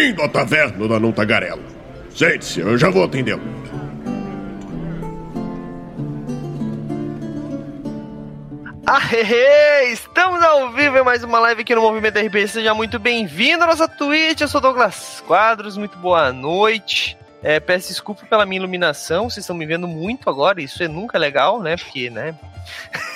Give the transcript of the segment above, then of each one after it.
Bem-vindo à taverna da Não Tagarela. Sente-se, eu já vou atendê-lo. Ahehe! Estamos ao vivo em mais uma live aqui no Movimento RPG. Seja muito bem-vindo à nossa Twitch. Eu sou Douglas Quadros, muito boa noite. É, peço desculpa pela minha iluminação, vocês estão me vendo muito agora, isso é nunca legal, né? Porque, né?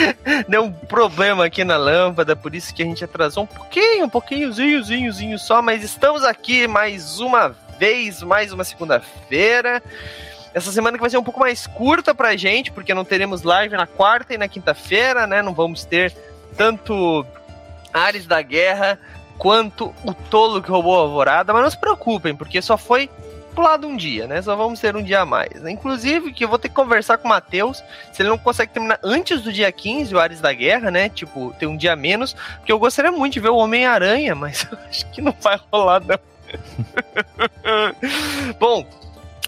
Deu um problema aqui na lâmpada, por isso que a gente atrasou um pouquinho, um pouquinhozinho, zinho, só, mas estamos aqui mais uma vez, mais uma segunda-feira. Essa semana que vai ser um pouco mais curta pra gente, porque não teremos live na quarta e na quinta-feira, né? Não vamos ter tanto Ares da Guerra quanto o tolo que roubou a alvorada, mas não se preocupem, porque só foi pulado um dia, né? Só vamos ter um dia a mais. Inclusive, que eu vou ter que conversar com o Matheus, se ele não consegue terminar antes do dia 15, o Ares da Guerra, né? Tipo, ter um dia a menos, porque eu gostaria muito de ver o Homem-Aranha, mas eu acho que não vai rolar, não. Bom,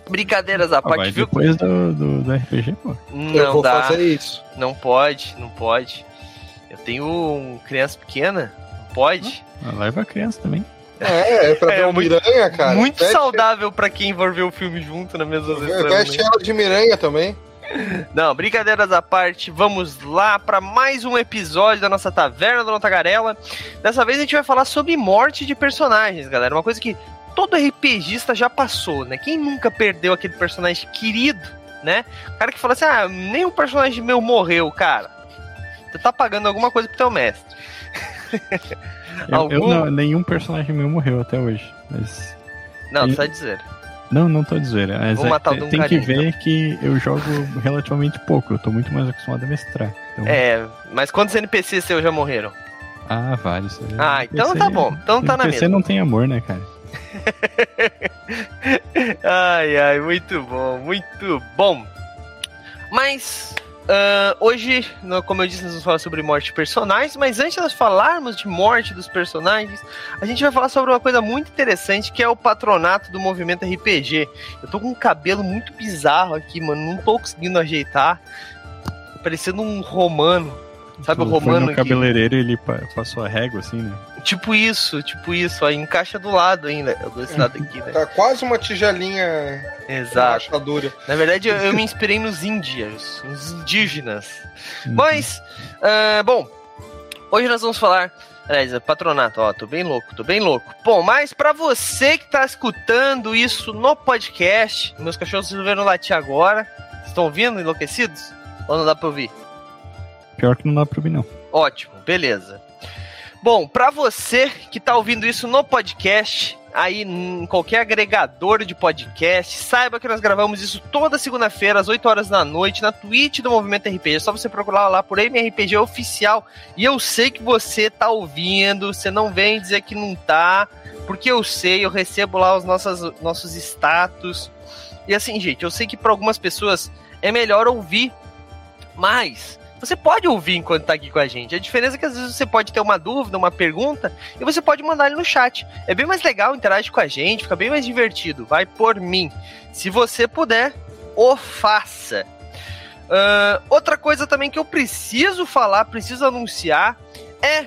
Brincadeiras à Ah, parte, vai viu? depois do, do, do RPG, pô. Não eu vou dá. fazer isso. Não pode, não pode. Eu tenho um criança pequena, não pode. Leva a criança também. É, é pra É, ver Miranha, cara. Muito Veste- saudável pra quem for ver o filme junto na mesma sessão. Veste né? ela de Miranha também. Não, brincadeiras à parte, vamos lá para mais um episódio da nossa Taverna da Tagarela. Dessa vez a gente vai falar sobre morte de personagens, galera. Uma coisa que todo RPGista já passou, né? Quem nunca perdeu aquele personagem querido, né? O cara que fala assim: ah, nenhum personagem meu morreu, cara. Você tá pagando alguma coisa pro teu mestre. Eu, eu Algum? não, nenhum personagem meu morreu até hoje. Mas. Não, E- tu tá dizendo. Não, não tô dizendo. Mas Vou é- matar o tem- que ver que eu jogo relativamente pouco. Eu tô muito mais acostumado a mestrar. Então, É, mas quantos NPCs seus já morreram? Ah, vários. Ah, então tá bom. Então tá na NPC mesma. não tem amor, né, cara? Ai, ai, muito bom, muito bom. Mas ah, hoje, no- como eu disse, nós vamos falar sobre morte de personagens. Mas antes de nós falarmos de morte dos personagens, a gente vai falar sobre uma coisa muito interessante que é o patronato do movimento RPG. Eu tô com um cabelo muito bizarro aqui, mano. Não tô conseguindo ajeitar. Parecendo um romano. Sabe o Tu foi romano no que- cabeleireiro e ele pa- passou a régua, assim, né? Tipo isso, tipo isso. Aí encaixa do lado ainda. Eu dou esse lado aqui, né? Tá quase uma tigelinha Exato. Na verdade, eu, eu me inspirei nos índios, nos indígenas. Uhum. Mas, ah, bom, hoje nós vamos falar. Aliás, é patronato, ó, tô bem louco, tô bem louco. Bom, mas pra você que tá escutando isso no podcast, meus cachorros resolveram latir agora. Vocês estão ouvindo, enlouquecidos? Ou não dá pra ouvir? Pior que não dá pra ouvir, não. Ótimo, beleza. Bom, pra você que tá ouvindo isso no podcast, aí em qualquer agregador de podcast, saiba que nós gravamos isso toda segunda-feira às 8 horas da noite na Twitch do Movimento RPG. É só você procurar lá por MRPG oficial. E eu sei que você tá ouvindo, você não vem dizer que não tá, porque eu sei, eu recebo lá os nossos, nossos status. E assim, gente, eu sei que para algumas pessoas é melhor ouvir, mas você pode ouvir enquanto tá aqui com a gente. A diferença é que às vezes você pode ter uma dúvida, uma pergunta, e você pode mandar ele no chat. É bem mais legal, interage com a gente, fica bem mais divertido. Vai por mim. Se você puder, o faça. Ahn, outra coisa também que eu preciso falar, preciso anunciar, é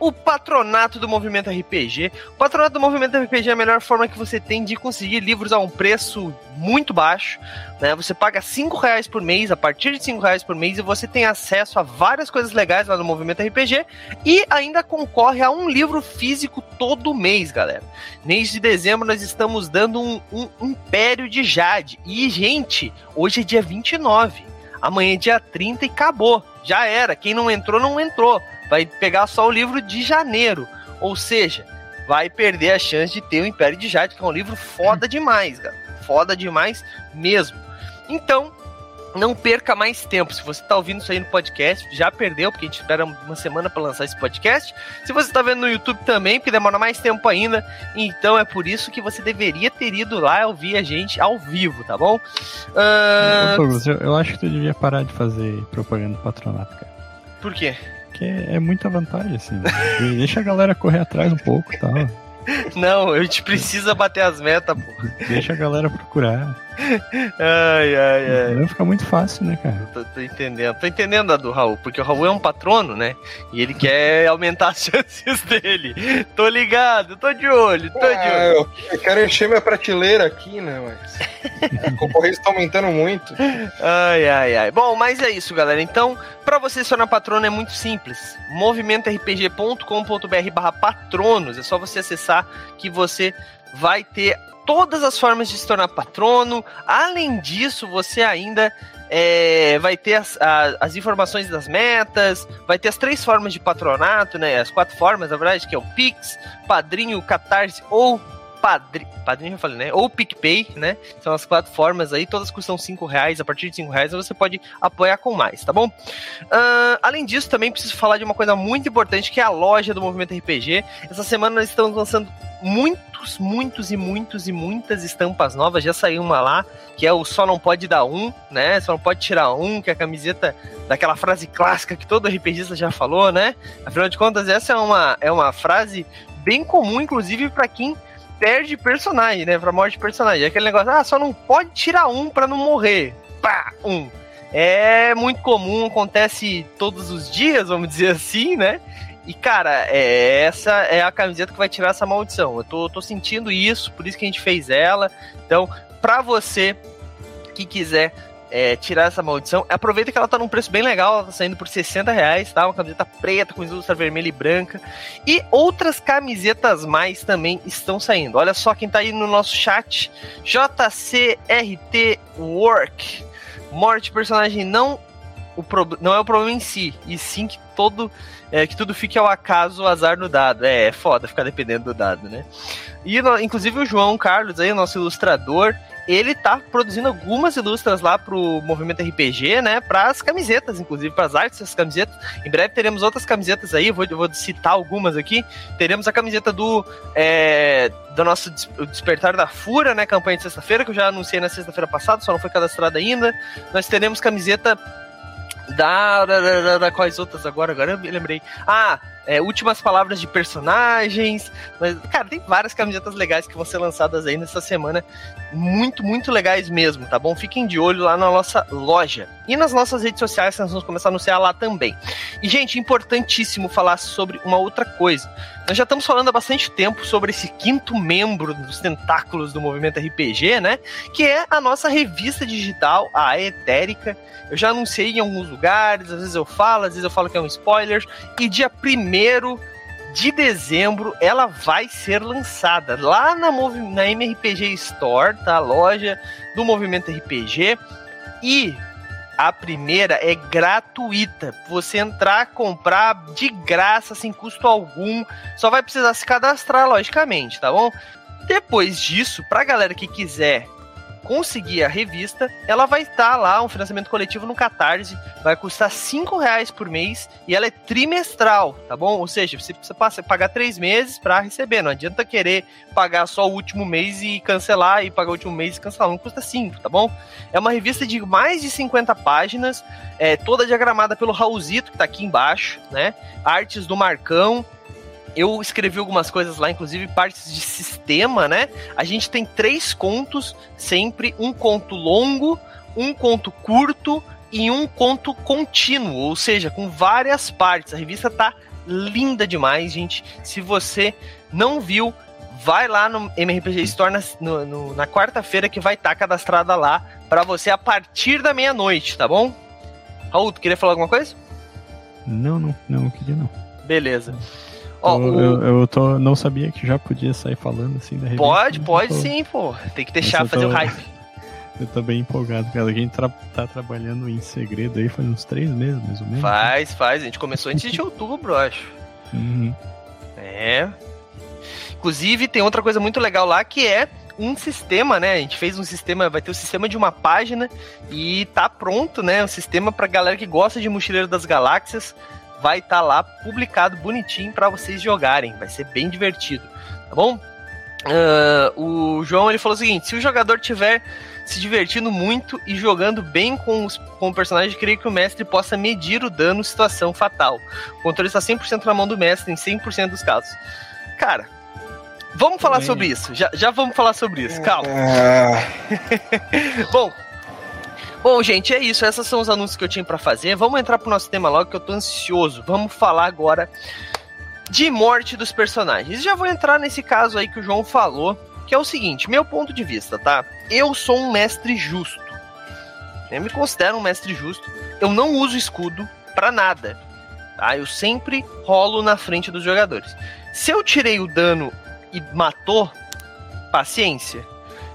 o patronato do Movimento RPG. O patronato do Movimento RPG é a melhor forma que você tem de conseguir livros a um preço muito baixo. Né? Você paga 5 reais por mês, a partir de 5 reais por mês, e você tem acesso a várias coisas legais lá no Movimento RPG e ainda concorre a um livro físico todo mês, galera. Mês de dezembro nós estamos dando um, um Império de Jade. E, gente, hoje é dia 29. Amanhã é dia 30 e acabou. Já era. Quem não entrou, não entrou. Vai pegar só o livro de janeiro. Ou seja, vai perder a chance de ter o Império de Jade, que é um livro foda demais, cara. Foda demais mesmo. Então, não perca mais tempo. Se você está ouvindo isso aí no podcast, já perdeu, porque a gente espera uma semana para lançar esse podcast. Se você está vendo no YouTube também, porque demora mais tempo ainda, então é por isso que você deveria ter ido lá ouvir a gente ao vivo, tá bom? Ô, Douglas, eu, eu acho que tu devia parar de fazer propaganda patronato, cara. por quê? Porque é muita vantagem, assim. né? Deixa a galera correr atrás um pouco e tal. Não, a gente precisa bater as metas, pô. Deixa a galera procurar. Ai, ai, ai. Vai ficar muito fácil, né, cara? Tô, tô entendendo. Tô entendendo a do Raul, porque o Raul é um patrono, né? E ele quer aumentar as chances dele. Tô ligado, tô de olho, tô de Ah, olho. eu, eu quero encher minha prateleira aqui, né? Mas a concorrência tá aumentando muito. Ai, ai, ai. Bom, mas é isso, galera. Então, pra você se tornar patrono é muito simples. movimentorpg.com.br barra patronos. É só você acessar que você vai ter todas as formas de se tornar patrono. Além disso, você ainda é, vai ter as, as informações das metas, vai ter as três formas de patronato, né? As quatro formas, na verdade, que é o Pix, Padrinho, Catarse ou Padrinho, padrinho eu falei, né? Ou PicPay, né? São as quatro formas aí, todas custam cinco reais. A partir de cinco reais você pode apoiar com mais, tá bom? Ah, além disso, também preciso falar de uma coisa muito importante que é a loja do Movimento RPG. Essa semana nós estamos lançando muitos, muitos e muitos e muitas estampas novas. Já saiu uma lá, que é o Só Não Pode Dar Um, né? Só Não Pode Tirar Um, que é a camiseta daquela frase clássica que todo RPGista já falou, né? Afinal de contas, essa é uma, é uma frase bem comum, inclusive, para quem perde personagem, né? Pra morte de personagem. É aquele negócio, ah, só não pode tirar um pra não morrer. Pá, um. É muito comum, acontece todos os dias, vamos dizer assim, né? E, cara, é, essa é a camiseta que vai tirar essa maldição. Eu tô, tô sentindo isso, por isso que a gente fez ela. Então, pra você que quiser é, tirar essa maldição, aproveita que ela tá num preço bem legal, ela tá saindo por 60 reais, tá? Uma camiseta preta com ilustra vermelha e branca. E outras camisetas mais também estão saindo. Olha só quem tá aí no nosso chat. JCRT Work. Morte personagem não o pro- não é o problema em si, e sim que todo é, que tudo fique ao acaso, o azar no dado. É, é foda ficar dependendo do dado, né? E no- inclusive o João Carlos aí, nosso ilustrador, ele tá produzindo algumas ilustras lá pro movimento RPG, né? Para as camisetas, inclusive para as artes das camisetas. Em breve teremos outras camisetas aí, vou, vou citar algumas aqui. Teremos a camiseta do é, do nosso Despertar da Fúria, né? Campanha de sexta-feira, que eu já anunciei na sexta-feira passada, só não foi cadastrada ainda. Nós teremos camiseta da, da, da, da- da- quais outras agora? Agora eu me lembrei. Ah, é, últimas palavras de personagens. Mas, cara, tem várias camisetas legais que vão ser lançadas aí nessa semana. Muito, muito legais mesmo, tá bom? Fiquem de olho lá na nossa loja. E nas nossas redes sociais, nós vamos começar a anunciar lá também. E, gente, importantíssimo falar sobre uma outra coisa. Nós já estamos falando há bastante tempo sobre esse quinto membro dos tentáculos do movimento RPG, né? Que é a nossa revista digital, a Etérica. Eu já anunciei em alguns lugares, às vezes eu falo, às vezes eu falo que é um spoiler. E dia 1 de dezembro ela vai ser lançada lá na, na MRPG Store, tá? A loja do Movimento RPG. E a primeira é gratuita. Você entrar, comprar de graça, sem custo algum. Só vai precisar se cadastrar, logicamente, tá bom? Depois disso, pra galera que quiser conseguir a revista, ela vai estar lá, um financiamento coletivo no Catarse, vai custar 5 reais por mês e ela é trimestral, tá bom? Ou seja, você precisa passa- pagar três meses para receber, não adianta querer pagar só o último mês e cancelar e pagar o último mês e cancelar, não custa 5, tá bom? É uma revista de mais de 50 páginas, é toda diagramada pelo Raulzito, que tá aqui embaixo, né? Artes do Marcão, eu escrevi algumas coisas lá, inclusive partes de sistema, né? A gente tem três contos, sempre um conto longo, um conto curto e um conto contínuo, ou seja, com várias partes. A revista tá linda demais, gente. Se você não viu, vai lá no MRPG Store na, no- no- na quarta-feira que vai estar cadastrada lá para você a partir da meia-noite, tá bom? Raul, tu queria falar alguma coisa? Não, não, não, não queria não. Beleza. Ó, eu, o- eu, eu tô, não sabia que já podia sair falando assim da revista. Pode, mas pode tô- sim, pô. Tem que deixar fazer o tô- hype. Eu tô bem empolgado, cara. A gente tra- tá trabalhando em segredo aí faz uns três meses, mais ou menos. Faz, faz. A gente começou antes de outubro, eu acho. Uhum. É. Inclusive, tem outra coisa muito legal lá que é um sistema, né? A gente fez um sistema, vai ter o sistema de uma página e tá pronto, né? Um sistema pra galera que gosta de Mochileiro das Galáxias. Vai estar lá publicado bonitinho pra vocês jogarem. Vai ser bem divertido, tá bom? Ah, o João ele falou o seguinte: se o jogador tiver se divertindo muito e jogando bem com, os, com o personagem, creio que o mestre possa medir o dano situação fatal. O controle está 100% na mão do mestre em 100% dos casos. Cara, Vamos falar sobre isso. Já, já vamos falar sobre isso. Calma. Ah, Bom. Bom, gente, é isso. Esses são os anúncios que eu tinha pra fazer. Vamos entrar pro nosso tema logo que eu tô ansioso. Vamos falar agora de morte dos personagens. Já vou entrar nesse caso aí que o João falou, que é o seguinte, meu ponto de vista, tá? Eu sou um mestre justo. Eu me considero um mestre justo. Eu não uso escudo pra nada. Tá? Eu sempre rolo na frente dos jogadores. Se eu tirei o dano e matou, paciência.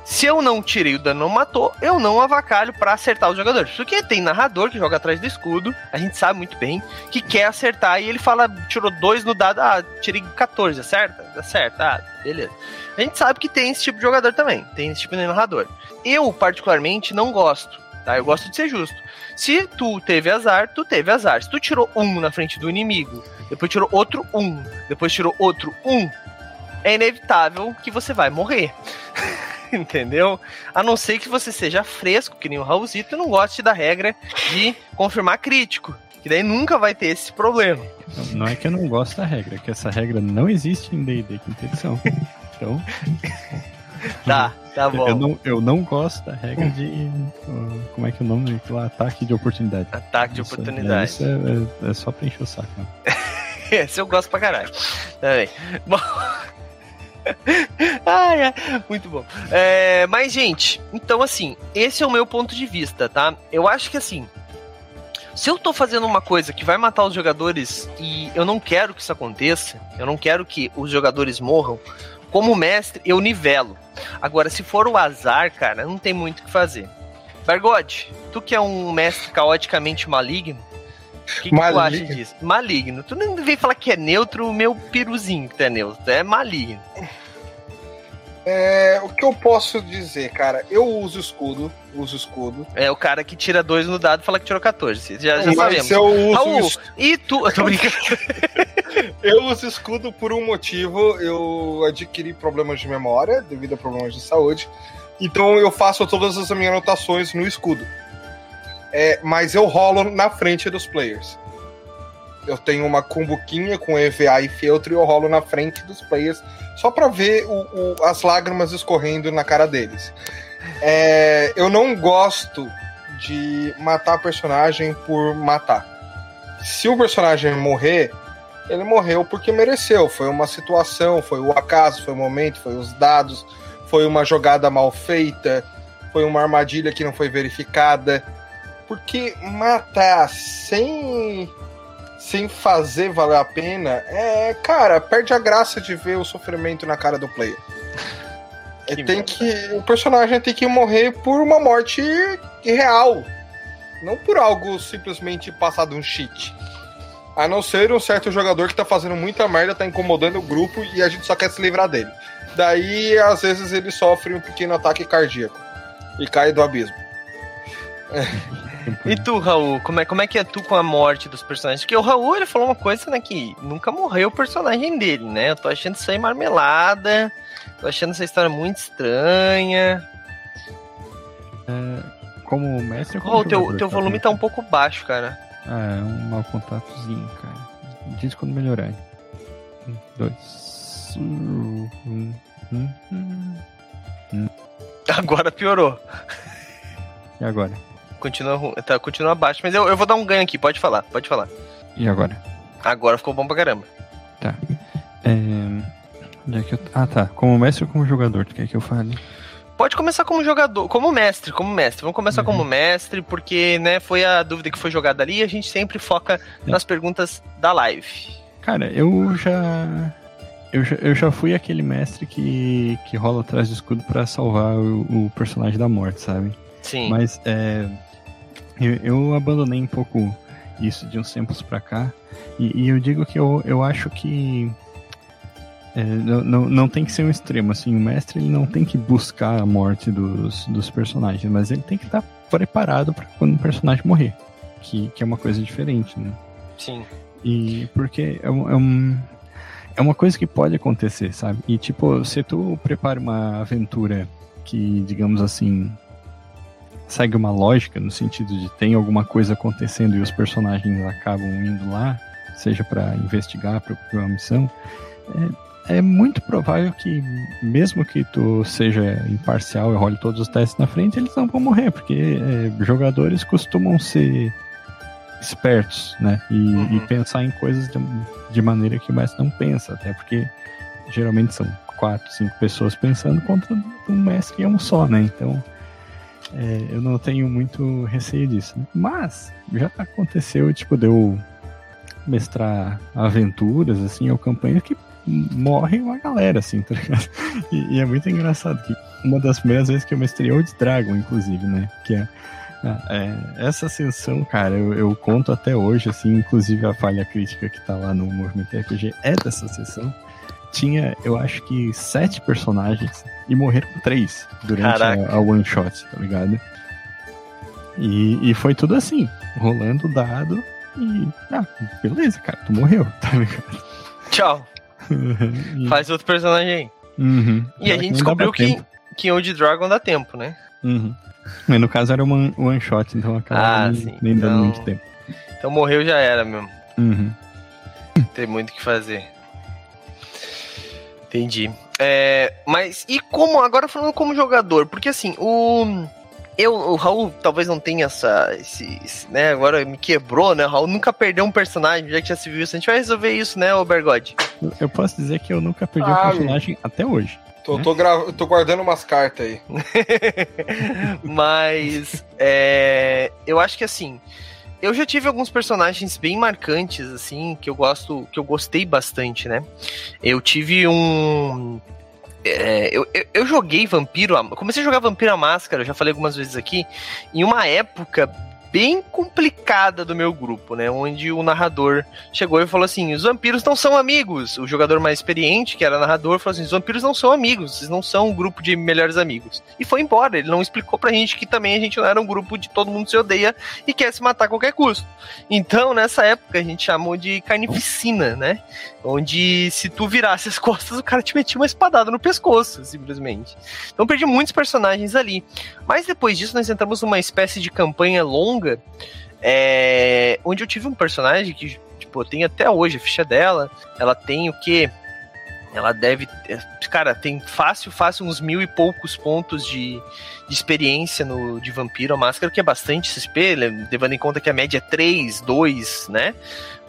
Se eu não tirei o dano não matou, eu não avacalho pra acertar os jogadores. Porque tem narrador que joga atrás do escudo, a gente sabe muito bem, que quer acertar e ele fala, tirou dois no dado, ah, tirei 14, acerta? Acerta, ah, beleza. A gente sabe que tem esse tipo de jogador também, tem esse tipo de narrador. Eu, particularmente, não gosto, tá? Eu gosto de ser justo. Se tu teve azar, tu teve azar. Se tu tirou um na frente do inimigo, depois tirou outro um, depois tirou outro um, é inevitável que você vai morrer. Entendeu? A não ser que você seja fresco, que nem o Raulzito, e não goste da regra de confirmar crítico. Que daí nunca vai ter esse problema. Não, não é que eu não gosto da regra, é que essa regra não existe em D&D quinta edição. Então, Tá, tá bom. eu não, eu não gosto da regra de... como é que é o nome? Lá, ataque de oportunidade. Ataque de Isso é- oportunidade. Isso é, é- é só pra encher o saco. né? Esse eu gosto pra caralho. Também. Bom. Ai, ai, muito bom. É, mas, gente, então assim, esse é o meu ponto de vista, tá? Eu acho que assim. Se eu tô fazendo uma coisa que vai matar os jogadores e eu não quero que isso aconteça, eu não quero que os jogadores morram, como mestre, eu nivelo. Agora, se for o azar, cara, não tem muito o que fazer. Bargode, tu que é um mestre caoticamente maligno, o que, que tu acha disso? Maligno. Tu não vem falar que é neutro, o meu piruzinho que tu é neutro. É maligno. é, o que eu posso dizer, cara? Eu uso escudo, uso escudo. É o cara que tira dois no dado e fala que tirou 14. Já, já mas sabemos. eu uso Raul, es- e tu. Eu tô brincando. Eu uso escudo por um motivo. Eu adquiri problemas de memória devido a problemas de saúde. Então eu faço todas as minhas anotações no escudo. É, mas eu rolo na frente dos players. Eu tenho uma cumbuquinha com EVA e feltro e eu rolo na frente dos players só pra ver o- o- as lágrimas escorrendo na cara deles. É, eu não gosto de matar personagem por matar. Se o personagem morrer, ele morreu porque mereceu. Foi uma situação, foi o acaso, foi o momento, foi os dados, foi uma jogada mal feita, foi uma armadilha que não foi verificada. Porque matar sem sem fazer valer a pena, é, cara, perde a graça de ver o sofrimento na cara do player. É, Que tem merda. que o personagem tem que morrer por uma morte real, não por algo simplesmente passado um cheat. A não ser um certo jogador que tá fazendo muita merda, tá incomodando o grupo e a gente só quer se livrar dele. Daí, às vezes, ele sofre um pequeno ataque cardíaco e cai do abismo. E tu, Raul, como é, como é que é tu com a morte dos personagens? Porque o Raul, ele falou uma coisa, né, que nunca morreu o personagem dele, né? Eu tô achando isso aí marmelada, tô achando essa história muito estranha. Como mestre como Raul, teu, teu volume tá um pouco baixo, cara. Ah, é um mau contatozinho, cara. Diz quando melhorar. Um, dois. Um, um, um. Agora piorou. E agora? Continua, tá, continua baixo, mas eu, eu vou dar um ganho aqui, pode falar, pode falar. E agora? Agora ficou bom pra caramba. É... Onde é que eu... Ah, tá. Como mestre ou como jogador? Tu quer que eu fale? Pode começar como jogador, como mestre, como mestre. Vamos começar Uhum. como mestre, porque, né, foi a dúvida que foi jogada ali e a gente sempre foca É. nas perguntas da live. Cara, eu já. Eu já, eu já fui aquele mestre que, que rola atrás do escudo pra salvar o, o personagem da morte, sabe? Sim. Mas é, eu, eu abandonei um pouco isso de uns tempos pra cá. E, e eu digo que eu, eu acho que é, não, não, não tem que ser um extremo. Assim, o mestre ele não tem que buscar a morte dos, dos personagens, mas ele tem que estar preparado para quando o personagem morrer. Que, que é uma coisa diferente, né? Sim. E porque é, um, é, um- é uma coisa que pode acontecer, sabe? E tipo, se tu prepara uma aventura que, digamos assim, segue uma lógica no sentido de tem alguma coisa acontecendo e os personagens acabam indo lá, seja pra investigar, pra uma missão, é, é muito provável que, mesmo que tu seja imparcial e role todos os testes na frente, eles não vão morrer, porque é, jogadores costumam ser espertos, né? E, uhum. e pensar em coisas de, de, maneira que o mestre não pensa, até porque geralmente são quatro, cinco pessoas pensando contra um mestre que é um só, né? Então é, eu não tenho muito receio disso. Né? Mas já aconteceu, tipo, deu mestrar aventuras, assim, ou campanhas que morre uma galera, assim, tá ligado? E, e, é muito engraçado que uma das primeiras vezes que eu mestrei Old Dragon, inclusive, né? Que é, é essa ascensão, cara, eu, eu, conto até hoje, assim, inclusive a falha crítica que tá lá no Movimento RPG é dessa sessão. Tinha, eu acho que sete personagens e morreram três durante a, a, one shot, tá ligado? E, e foi tudo assim, rolando o dado e. Ah, beleza, cara, tu morreu, tá ligado? Tchau. Faz outro personagem aí. Uhum. E a gente descobriu que, que Old Dragon dá tempo, né? Uhum. Mas no caso era uma one shot, então acaba ah, nem, sim. nem dando então... muito tempo. Então morreu já era mesmo. Uhum. Tem muito o que fazer. Entendi. É, mas e como, agora falando como jogador, porque assim, o. Eu, o Raul talvez não tenha essa. Esse, esse, né, agora me quebrou, né? O Raul nunca perdeu um personagem, já que já se viu isso. A gente vai resolver isso, né, Obergod? Eu posso dizer que eu nunca perdi ah, um personagem até hoje. Tô, né? tô, gra... tô guardando umas cartas aí. Mas é, eu acho que assim. Eu já tive alguns personagens bem marcantes, assim, que eu gosto, que eu gostei bastante, né? Eu tive um é, eu, eu, eu, joguei Vampiro, comecei a jogar Vampiro à Máscara, já falei algumas vezes aqui, em uma época bem complicada do meu grupo, né? Onde o narrador chegou e falou assim: os vampiros não são amigos. O jogador mais experiente, que era narrador, falou assim: os vampiros não são amigos, vocês não são um grupo de melhores amigos. E foi embora. Ele não explicou pra gente que também a gente não era um grupo de todo mundo se odeia e quer se matar a qualquer custo. Então, nessa época, a gente chamou de carnificina, né? Onde se tu virasse as costas, o cara te metia uma espadada no pescoço, simplesmente. Então perdi muitos personagens ali. Mas depois disso, nós entramos numa espécie de campanha longa, é, onde eu tive um personagem que, tipo, tem até hoje a ficha dela. Ela tem o quê? Ela deve. Cara, tem fácil, fácil uns mil e poucos pontos de, de experiência no, de Vampiro a Máscara, que é bastante XP, levando em conta que a média é 3, 2, né?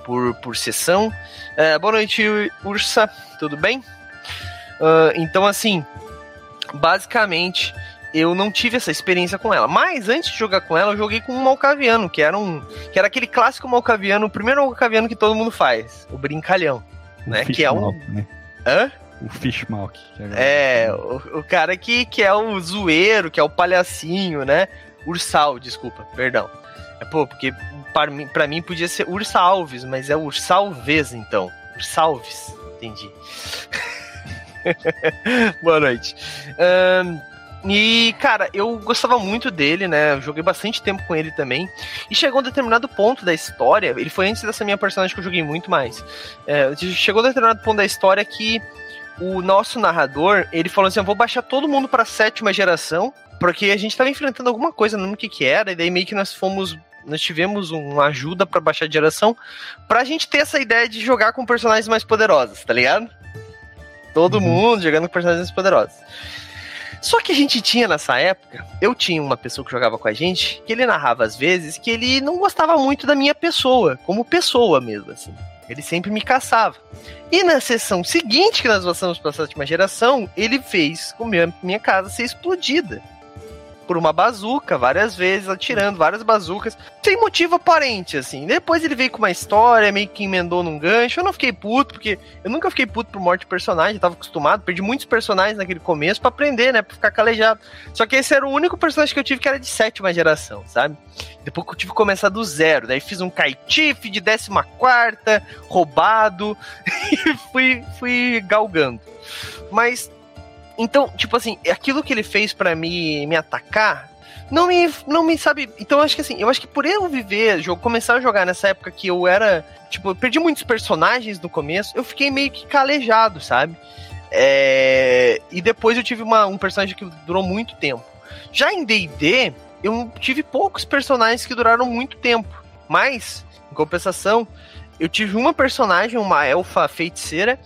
Por, por sessão. É, boa noite, Ursa, tudo bem? Uh, então, assim, basicamente, eu não tive essa experiência com ela. Mas antes de jogar com ela, eu joguei com um Malcaviano, que era um. que era aquele clássico Malcaviano, o primeiro Malcaviano que todo mundo faz, o brincalhão. O né? Que é um. Né? Hã? O Fishmalk. É, o, o, cara que, que é o zoeiro, que é o palhacinho, né? Ursal, desculpa, perdão. É, pô, porque para mim, pra mim podia ser Ursalves, mas é Ursalves, então. Ursalves, entendi. Boa noite. Um, e, cara, eu gostava muito dele, né? Eu joguei bastante tempo com ele também. E chegou um determinado ponto da história. Ele foi antes dessa minha personagem que eu joguei muito mais. É, chegou um determinado ponto da história que o nosso narrador ele falou assim: Eu vou baixar todo mundo pra sétima geração. Porque a gente tava enfrentando alguma coisa, não lembro o que, que era. E daí meio que nós fomos nós tivemos uma ajuda para baixar de geração pra gente ter essa ideia de jogar com personagens mais poderosos, tá ligado? Todo uhum. mundo jogando com personagens mais poderosos. Só que a gente tinha nessa época, eu tinha uma pessoa que jogava com a gente, que ele narrava às vezes que ele não gostava muito da minha pessoa, como pessoa mesmo, assim. Ele sempre me caçava. E na sessão seguinte que nós passamos para a sétima geração, ele fez com minha, minha casa ser explodida por uma bazuca várias vezes, atirando várias bazucas, sem motivo aparente, assim. Depois ele veio com uma história, meio que emendou num gancho. Eu não fiquei puto, porque eu nunca fiquei puto por morte de personagem, eu tava acostumado, perdi muitos personagens naquele começo para aprender, né, pra ficar calejado. Só que esse era o único personagem que eu tive que era de sétima geração, sabe? Depois eu tive que começar do zero, daí fiz um kaitif de décima quarta, roubado, e fui, fui galgando. Mas então, tipo assim, aquilo que ele fez para me, me atacar, não me, não me sabe. Então, eu acho que assim, eu acho que por eu viver, jogo, começar a jogar nessa época que eu era. Tipo, eu perdi muitos personagens no começo, eu fiquei meio que calejado, sabe? É, e depois eu tive uma, um personagem que durou muito tempo. Já em DD, eu tive poucos personagens que duraram muito tempo. Mas, em compensação, eu tive uma personagem, uma elfa feiticeira,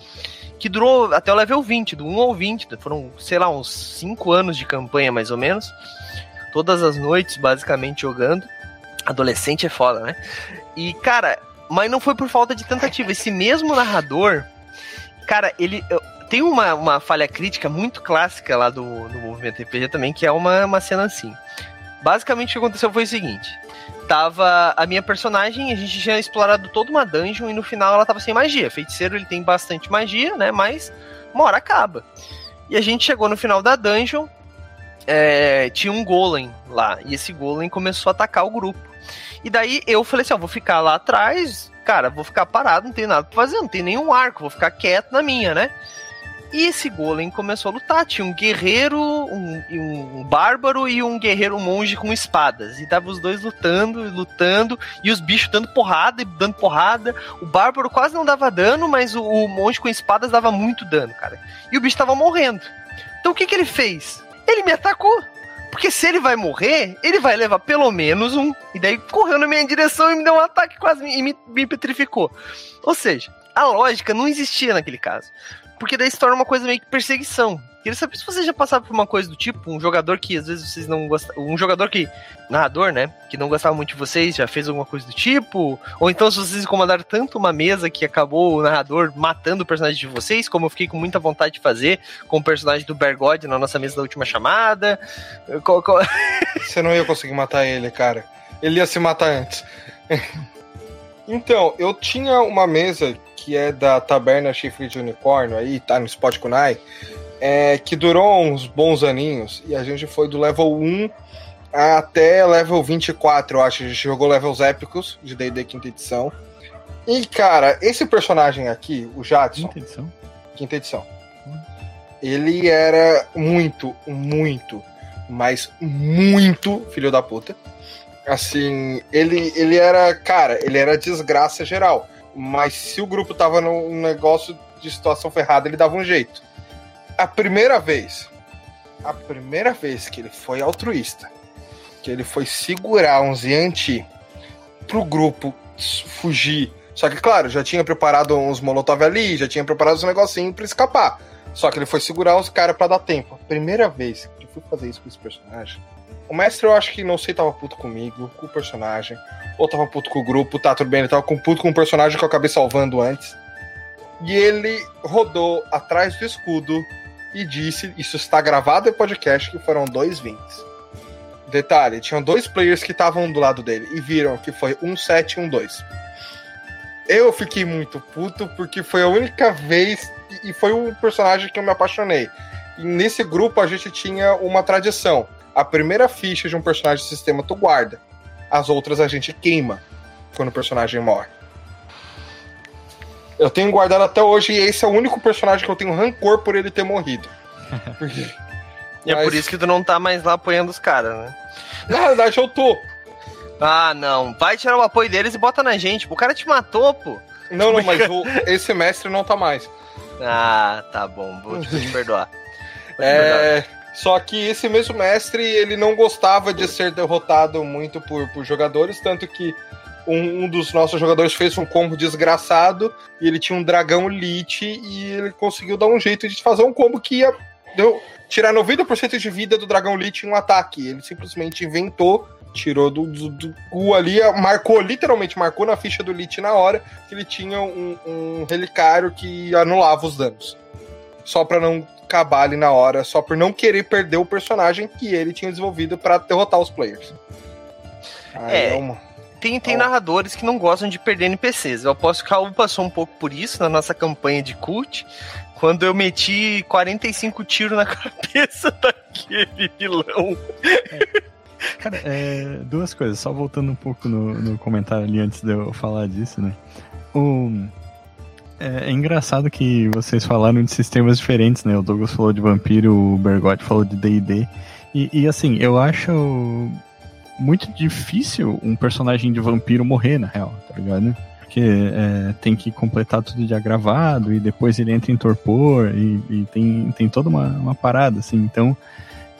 que durou até o level 20, do 1 ao 20. Foram, sei lá, uns 5 anos de campanha mais ou menos. Todas as noites, basicamente, jogando. Adolescente é foda, né? E, cara, mas não foi por falta de tentativa. Esse mesmo narrador, cara, ele. Tem uma, uma falha crítica muito clássica lá do, do movimento RPG também, que é uma, uma cena assim. Basicamente o que aconteceu foi o seguinte: tava a minha personagem, a gente tinha explorado toda uma dungeon e no final ela tava sem magia. Feiticeiro ele tem bastante magia, né? Mas uma hora acaba. E a gente chegou no final da dungeon, é, tinha um golem lá, e esse golem começou a atacar o grupo. E daí eu falei assim: ó, vou ficar lá atrás, cara, vou ficar parado, não tem nada pra fazer, não tem nenhum arco, vou ficar quieto na minha, né? E esse golem começou a lutar. Tinha um guerreiro, um, um, bárbaro e um guerreiro monge com espadas. E tava os dois lutando, lutando, e os bichos dando porrada e dando porrada. O bárbaro quase não dava dano, mas o, o monge com espadas dava muito dano, cara. E o bicho tava morrendo. Então o que, que ele fez? Ele me atacou. Porque se ele vai morrer, ele vai levar pelo menos um. E daí correu na minha direção e me deu um ataque quase e me, me petrificou. Ou seja, a lógica não existia naquele caso. Porque daí se torna uma coisa meio que perseguição. Queria saber se você já passaram por uma coisa do tipo, um jogador que às vezes vocês não gostam. Um jogador que. Narrador, né? Que não gostava muito de vocês, já fez alguma coisa do tipo. Ou então se vocês incomodaram tanto uma mesa que acabou o narrador matando o personagem de vocês, como eu fiquei com muita vontade de fazer com o personagem do Bergode na nossa mesa da última chamada. Você não ia conseguir matar ele, cara. Ele ia se matar antes. então, eu tinha uma mesa que é da Taberna Chifre de Unicórnio, aí tá no Spot Kunai, é, que durou uns bons aninhos, e a gente foi do level 1 até level 24, eu acho. A gente jogou levels épicos de D&D quinta edição. E, cara, esse personagem aqui, o Jadson... Quinta edição? Quinta edição. Ele era muito, muito, mas muito filho da puta. Assim, ele, ele era, cara, ele era desgraça geral. Mas se o grupo tava num negócio de situação ferrada, ele dava um jeito. A primeira vez, a primeira vez que ele foi altruísta, que ele foi segurar um Zianti pro grupo fugir. Só que, claro, já tinha preparado uns molotov ali, já tinha preparado uns negocinhos pra escapar. Só que ele foi segurar os caras para dar tempo. A primeira vez que eu fui fazer isso com esse personagem, o mestre eu acho que não sei, tava puto comigo, com o personagem ou tava puto com o grupo, tá tudo bem, ele tava com puto com o personagem que eu acabei salvando antes. E ele rodou atrás do escudo e disse: Isso está gravado em podcast que foram dois 20. Detalhe: tinham dois players que estavam do lado dele e viram que foi um 7 e um 2. Eu fiquei muito puto porque foi a única vez e foi um personagem que eu me apaixonei. E nesse grupo a gente tinha uma tradição. A primeira ficha de um personagem do sistema tu guarda. As outras a gente queima quando o personagem morre. Eu tenho guardado até hoje e esse é o único personagem que eu tenho rancor por ele ter morrido. E Mas... é por isso que tu não tá mais lá apoiando os caras, né? Na verdade, eu tô. Ah, não. Vai tirar o apoio deles e bota na gente. O cara te matou, pô. Não, não, mas o, esse mestre não tá mais. Ah, tá bom. Vou te, vou te perdoar. Vou te é... Perdoar. Só que esse mesmo mestre, ele não gostava de ser derrotado muito por, por jogadores, tanto que um, um, dos nossos jogadores fez um combo desgraçado e ele tinha um dragão elite e ele conseguiu dar um jeito de fazer um combo que ia deu, tirar 90% de vida do dragão elite em um ataque. Ele simplesmente inventou, tirou do, do, do cu ali, marcou, literalmente marcou na ficha do elite na hora que ele tinha um, um relicário que anulava os danos. Só para não acabar ali na hora só por não querer perder o personagem que ele tinha desenvolvido para derrotar os players. Aí é, é uma... tem, tem narradores que não gostam de perder NPCs. Eu aposto que o Raul passou um pouco por isso na nossa campanha de cult, quando eu meti 45 tiros na cabeça daquele vilão. É. Cara, é, duas coisas, só voltando um pouco no, no comentário ali antes de eu falar disso, né? O, é, é, engraçado que vocês falaram de sistemas diferentes, né? O Douglas falou de vampiro, o Bergotti falou de D&D. E, e, assim, eu acho muito difícil um personagem de vampiro morrer, na real, tá ligado? Porque é, tem que completar tudo de agravado e depois ele entra em torpor e, e tem, tem toda uma, uma parada, assim. Então,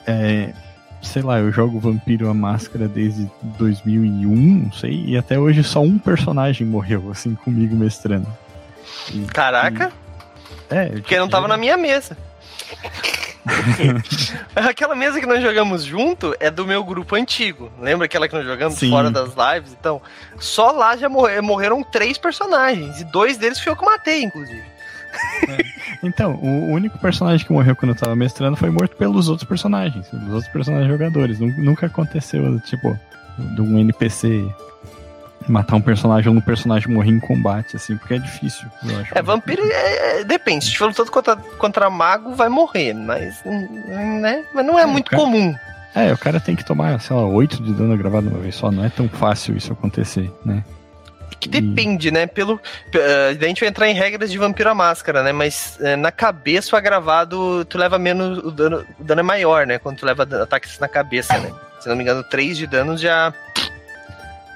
é, sei lá, eu jogo Vampiro a Máscara desde 2001, não sei, e até hoje só um personagem morreu, assim, comigo mestrando. Caraca! É, Porque não tava na minha mesa. aquela mesa que nós jogamos junto é do meu grupo antigo. Lembra aquela que nós jogamos Sim. fora das lives? Então, só lá já morre- morreram três personagens. E dois deles fui eu que matei, inclusive. Então, o único personagem que morreu quando eu tava mestrando foi morto pelos outros personagens, pelos outros personagens jogadores. Nu- Nunca aconteceu, tipo, de um NPC matar um personagem ou um personagem morrer em combate, assim, porque é difícil, eu acho. É, vampiro é, é- depende. Se estiver lutando contra, contra mago, vai morrer. Mas, né? mas não é É, muito cara. comum. É, o cara tem que tomar, sei lá, 8 de dano gravado uma vez só. Não é tão fácil isso acontecer, né? Que depende, né? Pelo. daí a gente vai entrar em regras de Vampiro à Máscara, né? Mas eh, na cabeça o agravado, tu leva menos. O dano, o dano é maior, né? Quando tu leva ataques na cabeça, né? Se não me engano, 3 de dano já.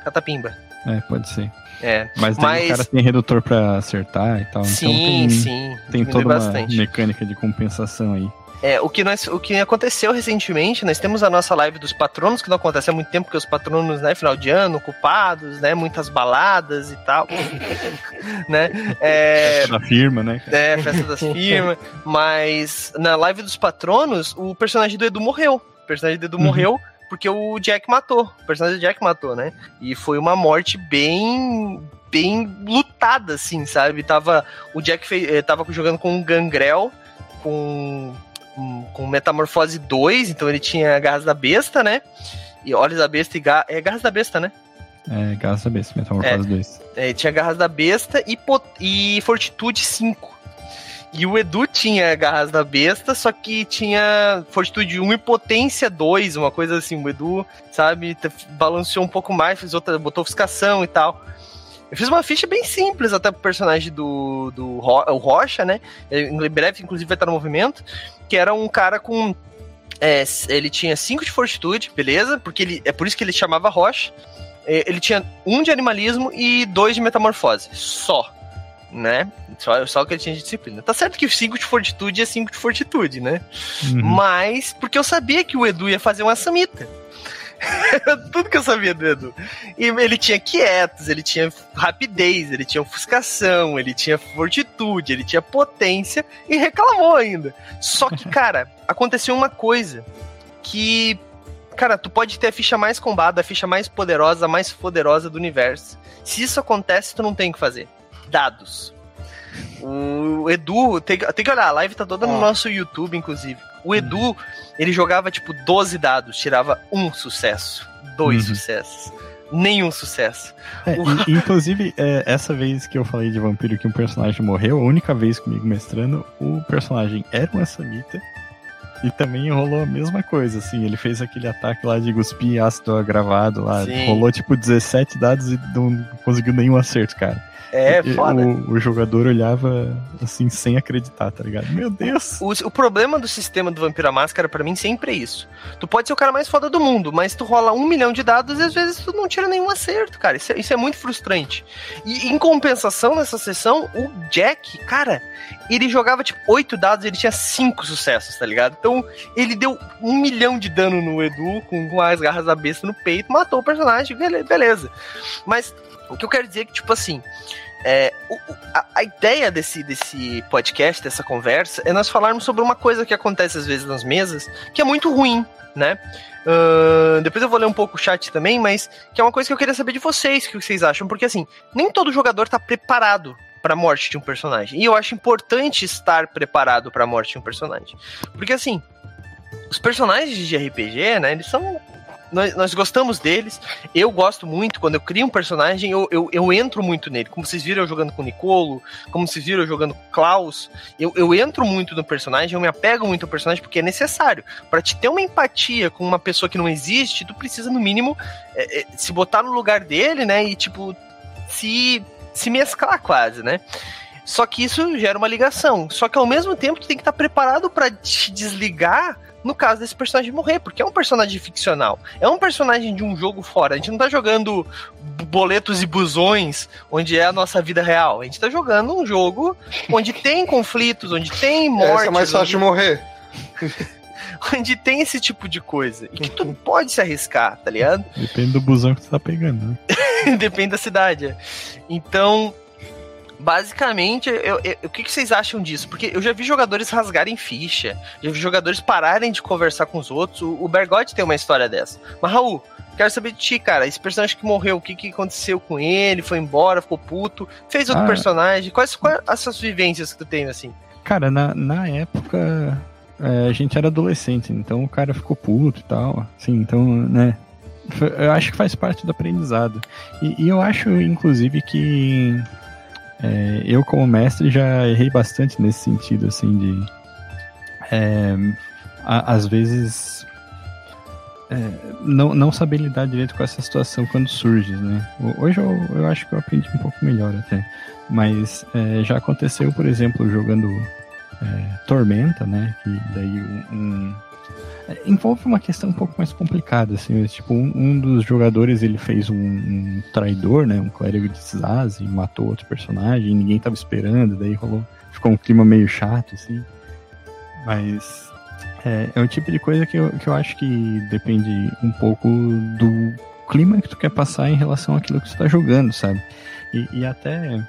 Catapimba. É, pode ser. É. Mas Mas- o cara tem redutor pra acertar e tal. sim, então tem, sim. tem toda uma bastante. mecânica de compensação aí. É, o que, nós, o que aconteceu recentemente, nós temos a nossa live dos patronos, que não acontece há muito tempo, porque os patronos, né, final de ano, ocupados, né, muitas baladas e tal, né, é, Da firma, né? cara? é, festa das firmas, mas na live dos patronos, o personagem do Edu morreu, o personagem do Edu Uhum. morreu porque o Jack matou, o personagem do Jack matou, né, e foi uma morte bem... Bem lutada, assim, sabe? Tava, o Jack fez, eh, tava jogando com um gangrel, com um- com Metamorfose 2, então ele tinha Garras da Besta, né? E Olhos da Besta e Ga é Garras da Besta, né? É, Garras da Besta, Metamorfose 2. É, tinha Garras da Besta e, e Fortitude 5. E o Edu tinha Garras da Besta, só que tinha Fortitude 1 e Potência 2, uma coisa assim. O Edu, sabe, balanceou um pouco mais, fez outra, botou ofuscação e tal. Eu fiz uma ficha bem simples até pro personagem do, do Ro- o Rocha, né? Em breve, inclusive, vai estar no movimento. Que era um cara com. é, ele tinha 5 de fortitude, beleza? Porque ele. É por isso que ele chamava Rocha. É, Ele tinha um de animalismo e dois de metamorfose. Só. Né? Só, só o que ele tinha de disciplina. Tá certo que 5 de fortitude é 5 de fortitude, né? Uhum. Mas, porque eu sabia que o Edu ia fazer uma samita. Tudo que eu sabia do Edu. E ele tinha quietos, ele tinha rapidez, ele tinha ofuscação, ele tinha fortitude, ele tinha potência e reclamou ainda. Só que, cara, aconteceu uma coisa que. Cara, tu pode ter a ficha mais combada, a ficha mais poderosa, a mais poderosa do universo. Se isso acontece, tu não tem o que fazer. Dados. O Edu, tem, que- tem que olhar, a live tá toda no Ó. nosso YouTube, inclusive. O Edu, ele jogava tipo 12 dados, tirava um sucesso, dois Uhum. sucessos, nenhum sucesso. É, e- inclusive, é, essa vez que eu falei de vampiro que um personagem morreu, a única vez comigo mestrando, o personagem era uma samita. E também rolou a mesma coisa, assim. Ele fez aquele ataque lá de cuspir ácido agravado lá. Sim. Rolou tipo 17 dados e não conseguiu nenhum acerto, cara. É, E- foda. O, o jogador olhava assim, sem acreditar, tá ligado? Meu Deus! O, o problema do sistema do Vampiro à Máscara, pra mim, sempre é isso. Tu pode ser o cara mais foda do mundo, mas tu rola um milhão de dados e às vezes tu não tira nenhum acerto, cara. Isso é, isso é muito frustrante. E em compensação, nessa sessão, o Jack, cara, ele jogava tipo oito dados e ele tinha cinco sucessos, tá ligado? Então, ele deu um milhão de dano no Edu com, com as garras da besta no peito, matou o personagem, bele- beleza. Mas o que eu quero dizer é que, tipo assim, é, o- a, a ideia desse, desse podcast, dessa conversa, é nós falarmos sobre uma coisa que acontece às vezes nas mesas, que é muito ruim, né? Ahn, depois eu vou ler um pouco o chat também, mas que é uma coisa que eu queria saber de vocês, o que vocês acham, porque assim, nem todo jogador tá preparado pra morte de um personagem. E eu acho importante estar preparado pra morte de um personagem. Porque assim, os personagens de RPG, né, eles são nós, nós gostamos deles. Eu gosto muito, quando eu crio um personagem, eu, eu, eu entro muito nele. Como vocês viram eu jogando com o Nicolo, como vocês viram eu jogando com o Klaus, eu, eu entro muito no personagem, eu me apego muito ao personagem, porque é necessário. Pra te ter uma empatia com uma pessoa que não existe, tu precisa, no mínimo, é, é, se botar no lugar dele, né? E, tipo, se, se mesclar quase, né? Só que isso gera uma ligação. Só que ao mesmo tempo tu tem que estar preparado pra te desligar no caso desse personagem morrer, porque é um personagem ficcional. É um personagem de um jogo fora. A gente não tá jogando boletos e busões, onde é a nossa vida real. A gente tá jogando um jogo onde tem conflitos, onde tem mortes. Essa é mais fácil de morrer. onde tem esse tipo de coisa. E que tu pode se arriscar, tá ligado? Depende do busão que tu tá pegando, né? Depende da cidade. é. Então, basicamente, eu, eu, o que, que, vocês acham disso? Porque eu já vi jogadores rasgarem ficha, já vi jogadores pararem de conversar com os outros. O, o Bergotti tem uma história dessa. Mas, Raul, quero saber de ti, cara. Esse personagem que morreu, o que, que aconteceu com ele? Foi embora, ficou puto? Fez outro ah, personagem? Quais, quais as suas vivências que tu tem, assim? Cara, na, na época. É, a gente era adolescente, então o cara ficou puto e tal. Assim, então, né? Eu acho que faz parte do aprendizado. E, e eu acho, inclusive, que é, eu, como mestre, já errei bastante nesse sentido, assim, de. É, a, às vezes. É, não, não saber lidar direito com essa situação quando surge, né? Hoje eu, eu acho que eu aprendi um pouco melhor até. Mas é, já aconteceu, por exemplo, jogando é, Tormenta, né? Que daí um, um envolve uma questão um pouco mais complicada, assim, tipo, um, um dos jogadores ele fez um, um, traidor, né, um clérigo de Zaz e matou outro personagem, ninguém tava esperando, daí rolou, ficou um clima meio chato, assim, mas é, é o tipo de coisa que eu, que eu acho que depende um pouco do clima que tu quer passar em relação àquilo que tu tá jogando, sabe, e, e até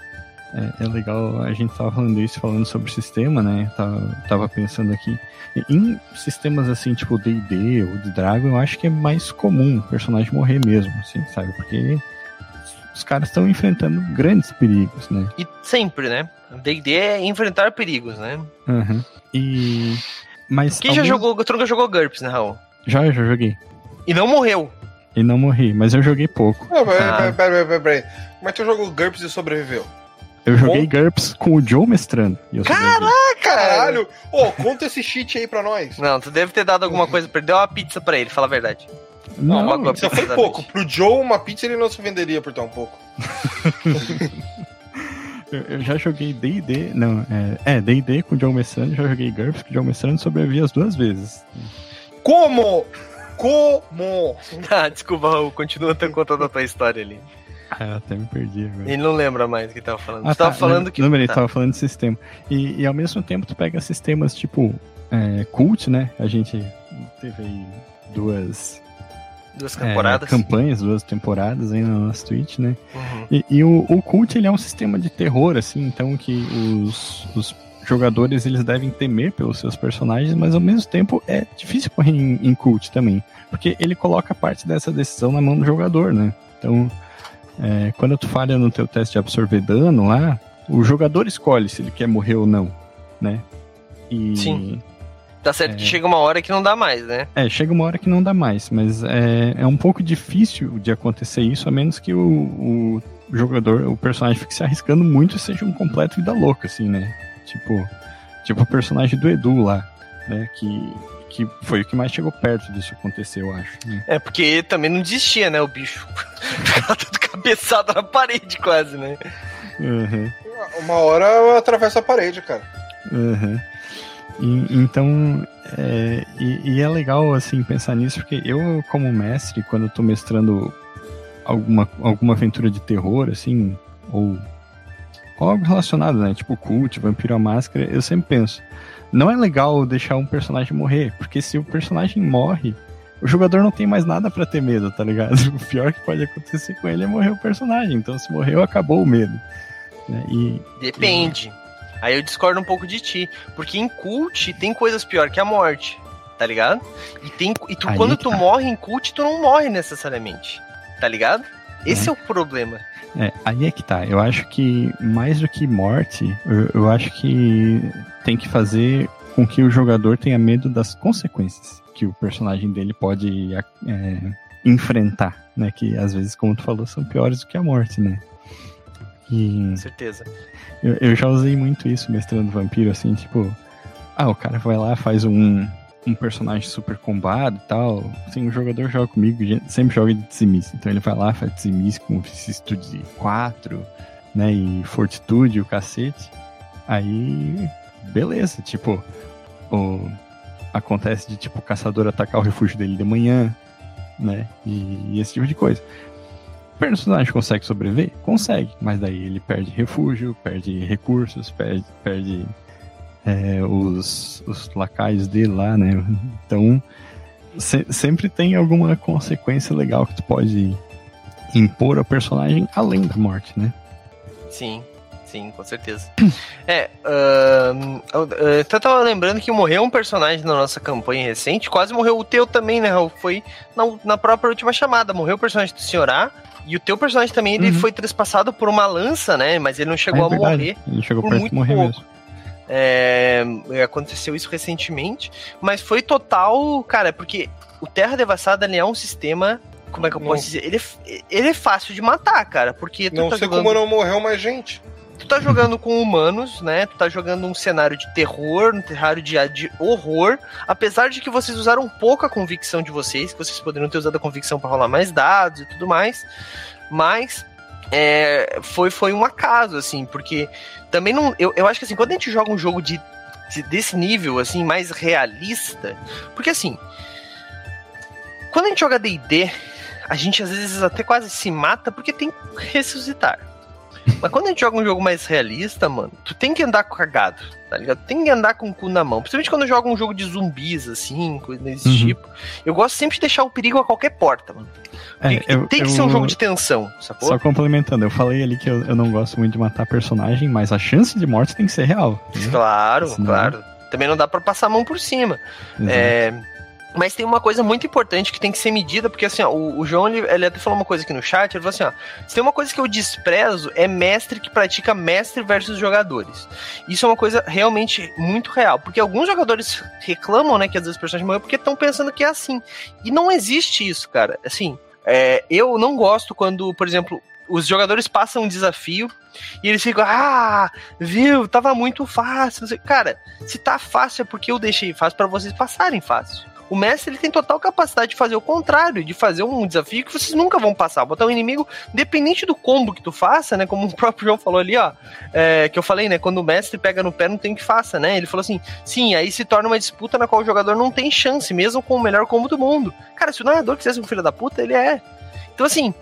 é, é, legal, a gente tava falando isso, falando sobre o sistema, né? Tava, tava pensando aqui. Em sistemas assim, tipo D&D ou de Dragon, eu acho que é mais comum o personagem morrer mesmo, assim, sabe? Porque os caras estão enfrentando grandes perigos, né? E sempre, né? D&D é enfrentar perigos, né? Uhum. E... Mas Quem alguns... já jogou, o Trunca jogou GURPS, né, Raul? Já, já joguei. E não morreu. E não morri, mas eu joguei pouco. Não, peraí, ah. peraí, peraí, peraí, peraí. Como é que tu jogou GURPS e sobreviveu? Eu joguei. GURPS com o Joe mestrando. Caraca! Caralho! Ô, oh, conta esse cheat aí pra nós. Não, tu deve ter dado alguma coisa, perdeu uma pizza pra ele, fala a verdade. Não, não uma pizza foi pouco. Pro Joe, uma pizza ele não se venderia por tão pouco. eu, já joguei D&D, não, é D&D é, com o Joe Mestrando, já joguei GURPS com o Joe Mestrando, sobrevivi as duas vezes. Como? Como? Ah, desculpa, Raul, continua contando a tua história ali. Ah, eu até me perdi agora. Ele não lembra mais o que tava falando. Ah, tá, tava falando que. Não, ele tá. tava falando de sistema. E, e ao mesmo tempo tu pega sistemas tipo é, cult, né? A gente teve aí duas. Duas temporadas. É, campanhas, duas temporadas aí na nossa Twitch, né? Uhum. E, e, o, o cult ele é um sistema de terror, assim, então que os, os jogadores eles devem temer pelos seus personagens, mas ao mesmo tempo é difícil correr em, em cult também. Porque ele coloca parte dessa decisão na mão do jogador, né? Então, é, quando tu falha no teu teste de absorver dano lá, o jogador escolhe se ele quer morrer ou não, né? E... Sim. Tá certo é... que chega uma hora que não dá mais, né? É, chega uma hora que não dá mais, mas é, é um pouco difícil de acontecer isso, a menos que o, o jogador, o personagem fique se arriscando muito e seja um completo vida louca, assim, né? Tipo, tipo o personagem do Edu lá, né? Que que foi o que mais chegou perto disso acontecer, eu acho. Né? É, porque também não desistia, né, o bicho. Ficava tudo cabeçado na parede, quase, né? Uhum. Uma hora eu atravesso a parede, cara. Uhum. E, então, é, e, e, é legal, assim, pensar nisso, porque eu, como mestre, quando eu tô mestrando alguma, alguma aventura de terror, assim, ou algo relacionado, né, tipo cult, Vampiro à Máscara, eu sempre penso, não é legal deixar um personagem morrer, porque se o personagem morre, o jogador não tem mais nada para ter medo, tá ligado? O pior que pode acontecer com ele é morrer o personagem. Então, se morreu, acabou o medo. Né? E, Depende. E... Aí eu discordo um pouco de ti. Porque em cult tem coisas pior que a morte. Tá ligado? E, tem, e tu, quando tu tá. morre em cult, tu não morre necessariamente. Tá ligado? Esse é, é o problema. É, aí é que tá. Eu acho que mais do que morte, eu, eu acho que tem que fazer com que o jogador tenha medo das consequências que o personagem dele pode é, enfrentar, né? Que às vezes, como tu falou, são piores do que a morte, né? E Com certeza. Eu, eu já usei muito isso mestrando vampiro, assim, tipo, ah, o cara vai lá, faz um, um personagem super combado e tal. Assim, o jogador joga comigo, sempre joga de dizimista. Então ele vai lá, faz dizimista com vicissitude 4, né? E fortitude, o cacete. Aí, beleza, tipo, o, acontece de tipo o caçador atacar o refúgio dele de manhã, né? E, e, esse tipo de coisa. O personagem consegue sobreviver? Consegue, mas daí ele perde refúgio, perde recursos, perde, perde é, os, os lacaios dele lá, né? Então, se, sempre tem alguma consequência legal que tu pode impor ao personagem além da morte, né? Sim, Sim, com certeza. é, uh, eu até tava lembrando que morreu um personagem na nossa campanha recente, quase morreu o teu também, né, Raul? Foi na, na própria última chamada, morreu o personagem do Senhor A, e o teu personagem também, ele uhum. foi trespassado por uma lança, né, mas ele não chegou é a morrer. Ele chegou perto de morrer pouco. mesmo. É, aconteceu isso recentemente, mas foi total, cara, porque o Terra Devassada é um sistema como é que eu posso não. dizer? Ele é, ele é fácil de matar, cara, porque tu não tá sei jogando... como não morreu mais gente. Tu tá jogando com humanos, né? Tu tá jogando um cenário de terror, um cenário de, de horror. Apesar de que vocês usaram pouco a convicção de vocês, que vocês poderiam ter usado a convicção para rolar mais dados e tudo mais. Mas é, foi, foi um acaso, assim, porque também não. Eu, eu acho que assim, quando a gente joga um jogo de, de desse nível, assim, mais realista. Porque assim. Quando a gente joga DD, a gente às vezes até quase se mata porque tem que ressuscitar. Mas quando a gente joga um jogo mais realista, mano, tu tem que andar cagado, tá ligado? Tem que andar com o cu na mão. Principalmente quando joga um jogo de zumbis, assim, coisa desse uhum. tipo. Eu gosto sempre de deixar o perigo a qualquer porta, mano. É, eu, tem que eu, ser um jogo de tensão, sacou? Só complementando, eu falei ali que eu, eu não gosto muito de matar personagem, mas a chance de morte tem que ser real. Né? Claro, Senão... claro. Também não dá para passar a mão por cima. É mas tem uma coisa muito importante que tem que ser medida, porque assim, ó, o, o, João, ele, ele, até falou uma coisa aqui no chat, ele falou assim, ó, se tem uma coisa que eu desprezo, é mestre que pratica mestre versus jogadores. Isso é uma coisa realmente muito real, porque alguns jogadores reclamam, né, que às vezes o personagem morreu porque estão pensando que é assim. E não existe isso, cara. Assim, é, eu não gosto quando, por exemplo, os jogadores passam um desafio e eles ficam, ah, viu, tava muito fácil. Cara, se tá fácil é porque eu deixei fácil para vocês passarem fácil. O mestre ele tem total capacidade de fazer o contrário, de fazer um desafio que vocês nunca vão passar. Botar um inimigo, dependente do combo que tu faça, né? Como o próprio João falou ali, ó. É, que eu falei, né? Quando o mestre pega no pé, não tem o que faça, né? Ele falou assim: sim, aí se torna uma disputa na qual o jogador não tem chance, mesmo com o melhor combo do mundo. Cara, se o narrador quisesse um filho da puta, ele é. Então, assim,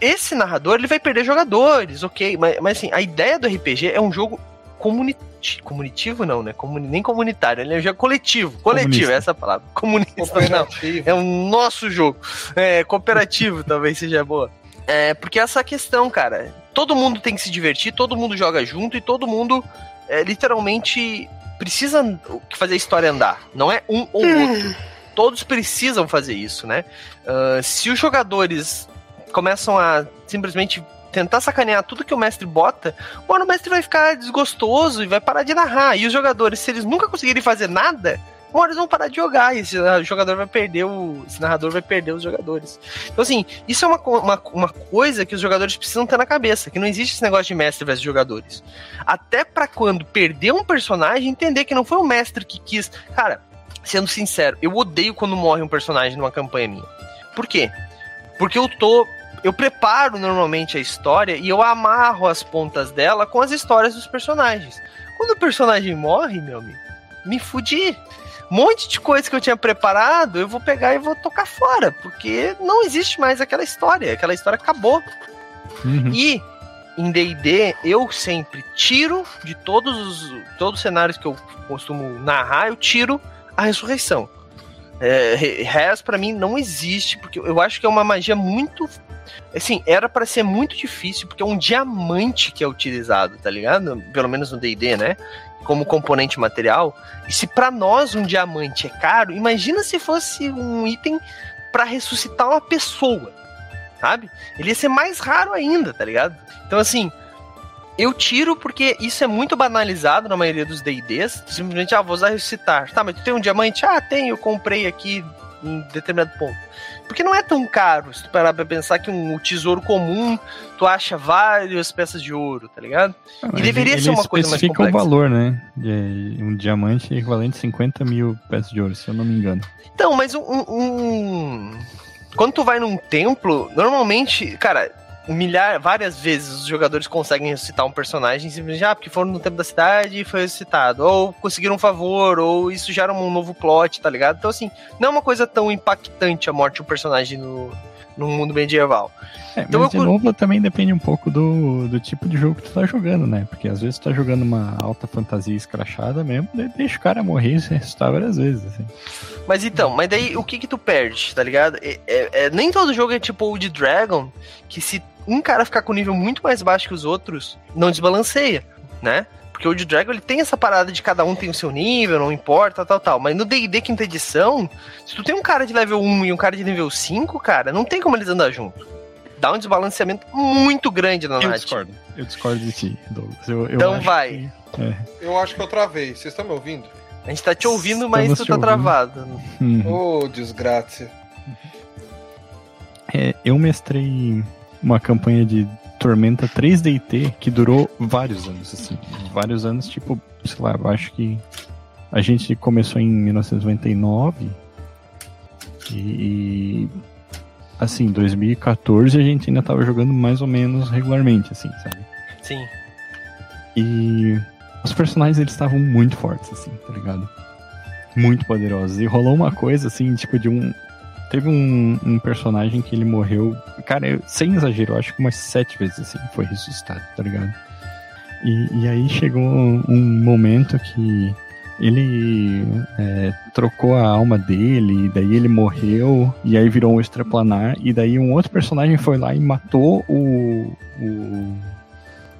esse narrador ele vai perder jogadores, ok, mas, mas assim, a ideia do RPG é um jogo comunitário comunitivo não, né? Comuni, nem comunitário, ele é um jogo coletivo. Coletivo, essa é a palavra. Comunista não. É um nosso jogo. É, cooperativo talvez seja boa. É, porque essa questão, cara, todo mundo tem que se divertir, todo mundo joga junto e todo mundo é, literalmente precisa fazer a história andar. Não é um ou hum. outro. Todos precisam fazer isso, né? Uh, se os jogadores começam a simplesmente tentar sacanear tudo que o mestre bota, mano, o mestre vai ficar desgostoso e vai parar de narrar. E os jogadores, se eles nunca conseguirem fazer nada, uma hora eles vão parar de jogar e esse jogador vai perder o. Esse narrador vai perder os jogadores. Então, assim, isso é uma, uma, uma coisa que os jogadores precisam ter na cabeça: que não existe esse negócio de mestre versus jogadores. Até para quando perder um personagem, entender que não foi o mestre que quis. Cara, sendo sincero, eu odeio quando morre um personagem numa campanha minha. Por quê? Porque eu tô eu preparo normalmente a história e eu amarro as pontas dela com as histórias dos personagens. Quando o personagem morre, meu amigo, me fudi. Um monte de coisa que eu tinha preparado, eu vou pegar e vou tocar fora, porque não existe mais aquela história. Aquela história acabou. Uhum. E em D&D, eu sempre tiro de todos os, todos os cenários que eu costumo narrar, eu tiro a ressurreição. É, Res para mim não existe, porque eu acho que é uma magia muito Assim, era para ser muito difícil, porque é um diamante que é utilizado, tá ligado? Pelo menos no DD, né? Como componente material. E se para nós um diamante é caro, imagina se fosse um item para ressuscitar uma pessoa, sabe? Ele ia ser mais raro ainda, tá ligado? Então, assim, eu tiro porque isso é muito banalizado na maioria dos D&Ds. Simplesmente, ah, vou usar ressuscitar. Tá, mas tu tem um diamante? Ah, tenho, eu comprei aqui em determinado ponto. Porque não é tão caro, se tu parar pra pensar que um tesouro comum, tu acha várias peças de ouro, tá ligado? Ah, e deveria ele, ser uma coisa mais complexa. o valor, né? De um diamante equivalente a 50 mil peças de ouro, se eu não me engano. Então, mas um, um... Quando tu vai num templo, normalmente, cara, milhar, várias vezes os jogadores conseguem ressuscitar um personagem simplesmente ah, porque foram no tempo da cidade e foi ressuscitado. Ou conseguiram um favor, ou isso gera um novo plot, tá ligado? Então, assim, não é uma coisa tão impactante a morte de um personagem no, num mundo medieval. É, então mas eu... de novo também depende um pouco do, do tipo de jogo que tu tá jogando, né? Porque às vezes tu tá jogando uma alta fantasia escrachada mesmo, deixa o cara morrer e se ressuscitar várias vezes, assim. Mas então, mas daí o que que tu perde, tá ligado? É, é, é, nem todo jogo é tipo o de Dragon, que se um cara ficar com nível muito mais baixo que os outros, não desbalanceia, né? Porque o de Dragon ele tem essa parada de cada um tem o seu nível, não importa, tal, tal. Mas no DD quinta edição, se tu tem um cara de level 1 e um cara de nível 5, cara, não tem como eles andar junto. Dá um desbalanceamento muito grande na Eu discordo. Eu discordo de ti, Douglas. Eu, eu então vai. Que, é. Eu acho que eu travei. Vocês estão me ouvindo? A gente tá te ouvindo, mas Estamos tu tá ouvindo. travado. Uhum. Ô, oh, desgraça. É, eu mestrei uma campanha de Tormenta 3DT que durou vários anos, assim. Vários anos, tipo, sei lá, eu acho que a gente começou em 1999 e, assim, 2014 a gente ainda tava jogando mais ou menos regularmente, assim, sabe? Sim. E os personagens eles estavam muito fortes, assim, tá ligado? Muito poderosos. E rolou uma coisa, assim, tipo, de um, Teve um, um, personagem que ele morreu, cara, eu, sem exagero, eu acho que umas sete vezes assim, foi ressuscitado, tá ligado? E, e aí chegou um momento que ele é, trocou a alma dele, e daí ele morreu, e aí virou um extraplanar, e daí um outro personagem foi lá e matou o, o,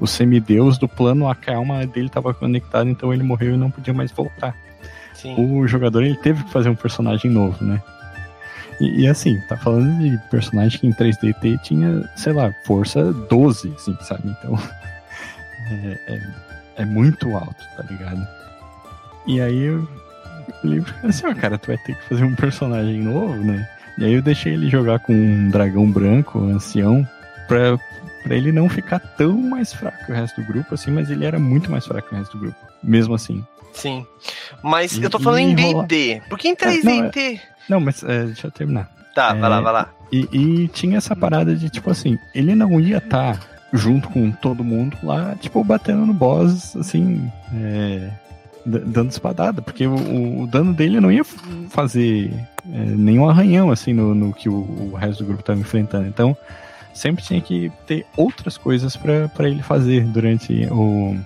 o semideus do plano a que a alma dele estava conectada, então ele morreu e não podia mais voltar. Sim. O jogador ele teve que fazer um personagem novo, né? E, e, assim, tá falando de personagem que em 3DT tinha, sei lá, força 12, assim, sabe? Então. É, é, é muito alto, tá ligado? E aí eu falei assim, ó, cara, tu vai ter que fazer um personagem novo, né? E aí eu deixei ele jogar com um dragão branco, um ancião, pra, pra ele não ficar tão mais fraco que o resto do grupo, assim, mas ele era muito mais fraco que o resto do grupo. Mesmo assim. Sim. Mas e, eu tô falando em D&D. Por que em 3D? Não, mas é, deixa eu terminar. Tá, é, vai lá, vai lá. E, e, tinha essa parada de, tipo assim, ele não ia estar tá junto com todo mundo lá, tipo, batendo no boss, assim, é, dando espadada, porque o, o, dano dele não ia fazer é, nenhum arranhão, assim, no, no que o, o, resto do grupo estava enfrentando. Então, sempre tinha que ter outras coisas para ele fazer durante o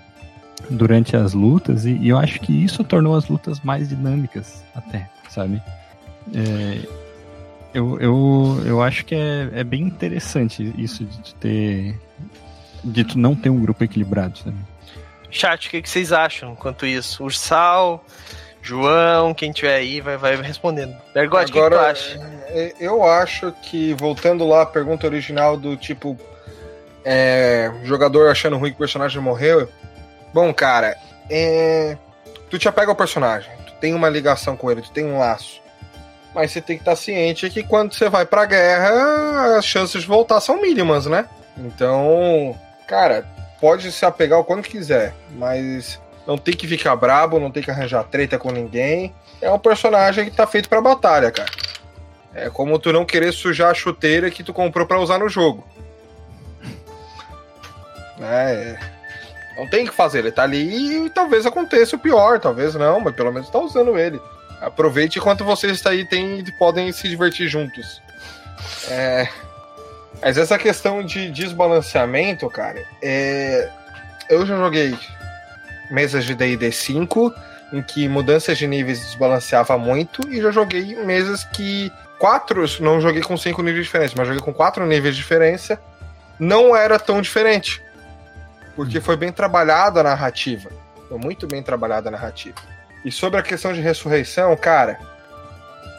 durante as lutas e, e eu acho que isso tornou as lutas mais dinâmicas até, sabe? É, eu, eu, eu acho que é, é bem interessante isso de ter. de tu não ter um grupo equilibrado, sabe? Chat, o que, que vocês acham quanto isso? Ursal, João, quem tiver aí vai, vai respondendo. Bergotti, o que, que tu acha? É, eu acho que, voltando lá à pergunta original do tipo. É, jogador achando ruim que o personagem morreu. Bom, cara, é, tu te apega ao personagem, tu tem uma ligação com ele, tu tem um laço mas você tem que estar ciente que quando você vai pra guerra, as chances de voltar são mínimas, né? Então, cara, pode se apegar o quando quiser, mas não tem que ficar brabo, não tem que arranjar treta com ninguém. É um personagem que tá feito pra batalha, cara. É como tu não querer sujar a chuteira que tu comprou para usar no jogo. É, não tem que fazer, ele tá ali e talvez aconteça o pior, talvez não, mas pelo menos tá usando ele. Aproveite enquanto vocês aí tem, podem se divertir juntos. É, mas essa questão de desbalanceamento, cara, é, eu já joguei mesas de D&D 5 em que mudanças de níveis desbalanceava muito e já joguei mesas que quatro, não joguei com cinco níveis diferentes, mas joguei com quatro níveis de diferença, não era tão diferente. Porque foi bem trabalhada a narrativa. Foi muito bem trabalhada a narrativa. E sobre a questão de ressurreição, cara,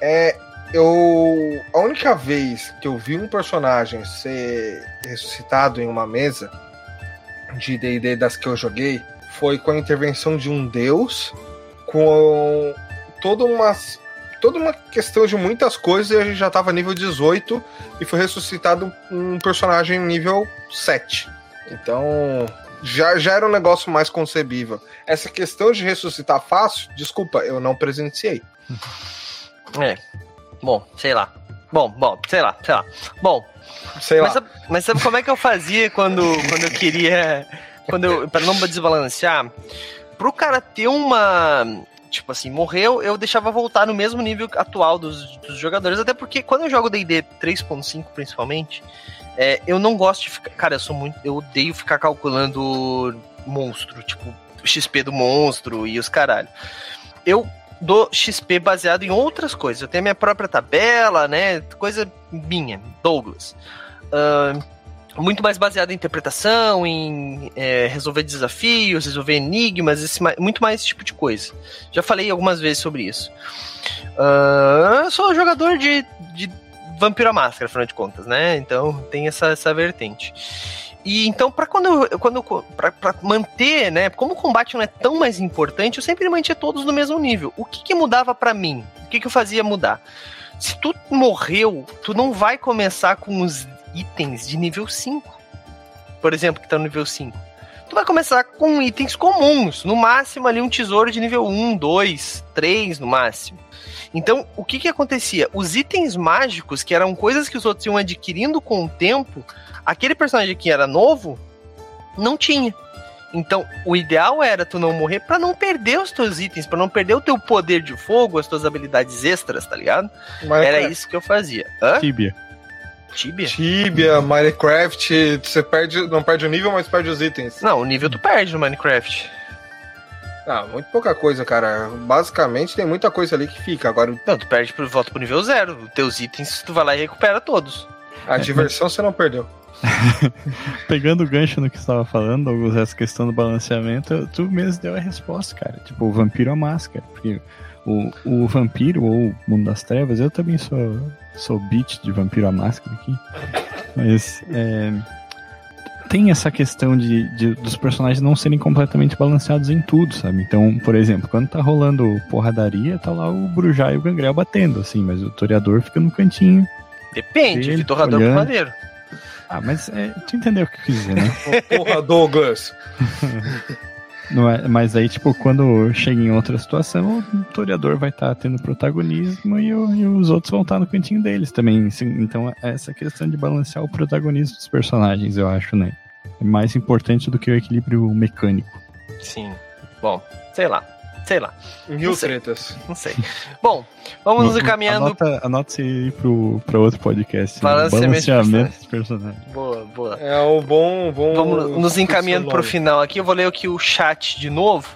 é eu a única vez que eu vi um personagem ser ressuscitado em uma mesa de D&D das que eu joguei foi com a intervenção de um deus com toda uma toda uma questão de muitas coisas e a gente já tava nível 18 e foi ressuscitado um personagem nível 7. Então, já, já era um negócio mais concebível. Essa questão de ressuscitar fácil, desculpa, eu não presenciei. É. Bom, sei lá. Bom, bom, sei lá, sei lá. Bom. Sei mas, lá. Sabe, mas sabe como é que eu fazia quando, quando eu queria. Quando eu, pra não desbalancear? Pro cara ter uma. tipo assim, morreu, eu deixava voltar no mesmo nível atual dos, dos jogadores, até porque quando eu jogo D&D 3.5 principalmente, é, eu não gosto de ficar, cara, eu sou muito, eu odeio ficar calculando monstro, tipo, XP do monstro e os caralho. Eu dou XP baseado em outras coisas, eu tenho a minha própria tabela, né, coisa minha, Douglas. Uh, muito mais baseado em interpretação, em é, resolver desafios, resolver enigmas, esse, muito mais esse tipo de coisa. Já falei algumas vezes sobre isso. Uh, eu sou jogador de, de Vampiro à Máscara, afinal de contas, né? Então tem essa, essa vertente. E então, para quando quando para manter, né? Como o combate não é tão mais importante, eu sempre mantinha todos no mesmo nível. O que, que mudava para mim? O que, que eu fazia mudar? Se tu morreu, tu não vai começar com os itens de nível 5. Por exemplo, que tá no nível 5. Tu vai começar com itens comuns, no máximo ali um tesouro de nível 1, 2, 3 no máximo. Então, o que que acontecia? Os itens mágicos, que eram coisas que os outros iam adquirindo com o tempo, aquele personagem que era novo, não tinha. Então, o ideal era tu não morrer para não perder os teus itens, para não perder o teu poder de fogo, as tuas habilidades extras, tá ligado? Mas, era é. isso que eu fazia. Hã? Tibia. Tibia? Tibia, Minecraft, você perde, não perde o nível, mas perde os itens. Não, o nível tu perde no Minecraft. Ah, muito pouca coisa, cara. Basicamente tem muita coisa ali que fica. Agora. Não, tu perde pro volta pro nível zero. Teus itens tu vai lá e recupera todos. A diversão você não perdeu. Pegando o gancho no que você estava falando, Douglas, essa questão do balanceamento, tu mesmo deu a resposta, cara. Tipo, o vampiro a máscara. Porque o, o vampiro ou o mundo das trevas, eu também sou, sou beat de vampiro a máscara aqui. Mas é, tem essa questão de, de, dos personagens não serem completamente balanceados em tudo, sabe? Então, por exemplo, quando tá rolando porradaria, tá lá o Brujá e o Gangrel batendo, assim, mas o Toreador fica no cantinho. Depende, ele, Vitorrador olhando. maneiro. Ah, mas é, tu entendeu o que eu quis dizer, né? Porra, Douglas! É, mas aí, tipo, quando chega em outra situação, o toreador vai estar tá tendo protagonismo e, o, e, os outros vão estar tá no cantinho deles também. Então, essa questão de balancear o protagonismo dos personagens, eu acho, né? É mais importante do que o equilíbrio mecânico. Sim. Bom, sei lá. Sei lá. Mil não tretas. Não sei. Bom, vamos nos encaminhando. Anota, anota ir pro, pra outro podcast. Balanceamento de personagens. Boa, boa. É o bom. bom vamos nos encaminhando pro final aqui. Eu vou ler aqui o chat de novo.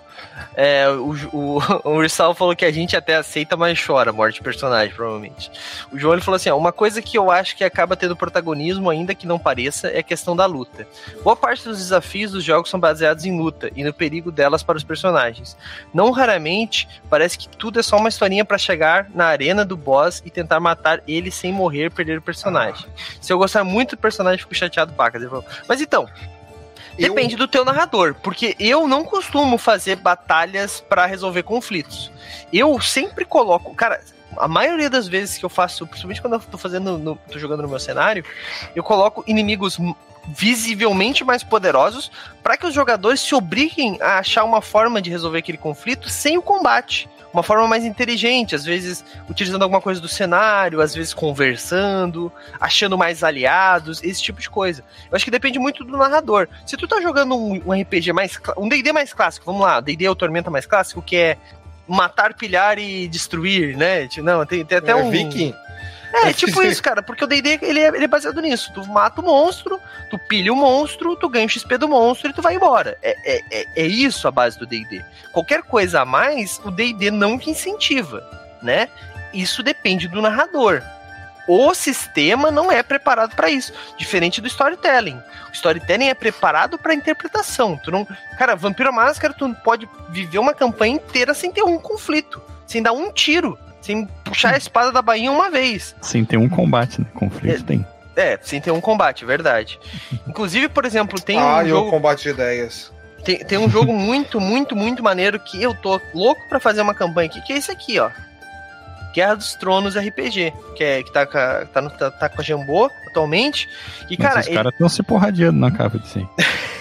É, o, Ursal falou que a gente até aceita, mas chora morte de personagem, provavelmente. O João ele falou assim: ó, uma coisa que eu acho que acaba tendo protagonismo, ainda que não pareça, é a questão da luta. Boa parte dos desafios dos jogos são baseados em luta e no perigo delas para os personagens. Não raramente parece que tudo é só uma historinha para chegar na arena do boss e tentar matar ele sem morrer, perder o personagem. Se eu gostar muito do personagem, fico chateado, pacas. Mas então, Depende eu... do teu narrador, porque eu não costumo fazer batalhas para resolver conflitos. Eu sempre coloco, cara, a maioria das vezes que eu faço, principalmente quando eu tô fazendo, no, tô jogando no meu cenário, eu coloco inimigos visivelmente mais poderosos para que os jogadores se obriguem a achar uma forma de resolver aquele conflito sem o combate uma forma mais inteligente, às vezes utilizando alguma coisa do cenário, às vezes conversando, achando mais aliados, esse tipo de coisa. Eu acho que depende muito do narrador. Se tu tá jogando um, um RPG mais. um DD mais clássico, vamos lá, DD é o Tormenta mais clássico, que é matar, pilhar e destruir, né? Não, tem, tem até é, um. Viking. É, tipo isso, cara, porque o D&D ele é, ele é baseado nisso. Tu mata o monstro, tu pilha o monstro, tu ganha o XP do monstro e tu vai embora. É, é, é, é isso a base do D&D. Qualquer coisa a mais, o D&D não te incentiva, né? Isso depende do narrador. O sistema não é preparado para isso, diferente do storytelling. O storytelling é preparado para interpretação. Tu não, cara, Vampiro Máscara tu pode viver uma campanha inteira sem ter um conflito, sem dar um tiro sem puxar a espada da bainha uma vez. Sem ter um combate, né? Conflito é, tem. É, sem ter um combate, verdade. Inclusive, por exemplo, tem ah, um jogo... o combate de ideias. Tem, tem um jogo muito, muito, muito maneiro que eu tô louco para fazer uma campanha aqui, que é esse aqui, ó. Guerra dos Tronos RPG, que, é, que tá, tá, no, tá, tá com a Jambô atualmente. E, cara, Mas os caras estão se porradeando na capa de sim.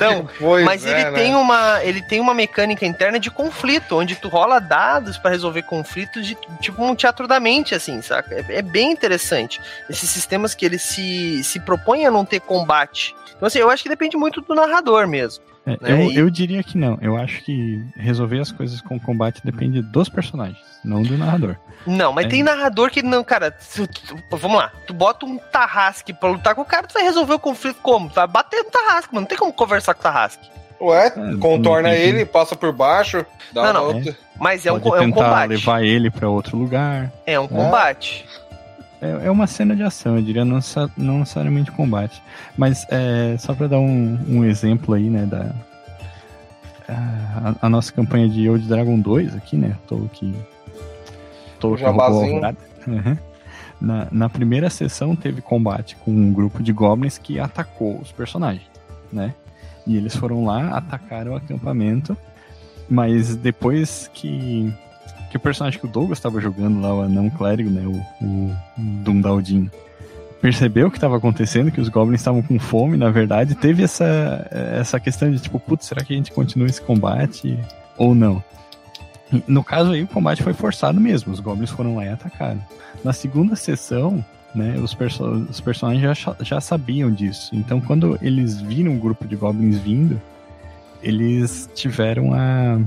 Então, pois mas é, ele né? tem uma ele tem uma mecânica interna de conflito, onde tu rola dados para resolver conflitos de tipo um teatro da mente, assim, saca? É, é, bem interessante. Esses sistemas que eles se, se propõem a não ter combate. Então, assim, eu acho que depende muito do narrador mesmo. É, né? eu, E- eu diria que não. Eu acho que resolver as coisas com combate depende dos personagens, não do narrador. Não, mas É. tem narrador que não, cara. tu- tu- vamos lá, tu bota um Tarrasque pra lutar com o cara, tu vai resolver o conflito como? Tu vai bater no Tarrasque, mano. Não tem como conversar com o Tarrasque. Ué, É, contorna ele, passa por baixo, dá Não, uma não. outra. Mas é um, é um tentar combate. levar ele pra outro lugar. É um combate. É, é uma cena de ação, eu diria, não, não necessariamente combate. Mas é, só pra dar um, um exemplo aí, né, da. A, a nossa campanha de Old Dragon 2 aqui, né? Tô. Tô que roubou a Jabazinho. alvorada. Uhum. Na, na primeira sessão teve combate com um grupo de goblins que atacou os personagens, né? E eles foram lá, atacaram o acampamento, mas depois que, que o personagem que o Douglas estava jogando lá, o anão clérigo, né? O, o Dundaldin, percebeu o que estava acontecendo, que os goblins estavam com fome, na verdade, teve essa, essa questão de tipo, putz, será que a gente continua esse combate ou não? No caso aí, o combate foi forçado mesmo, os goblins foram lá e atacaram. Na segunda sessão, né, os, perso os personagens já, já sabiam disso. Então, quando eles viram um grupo de goblins vindo, eles tiveram a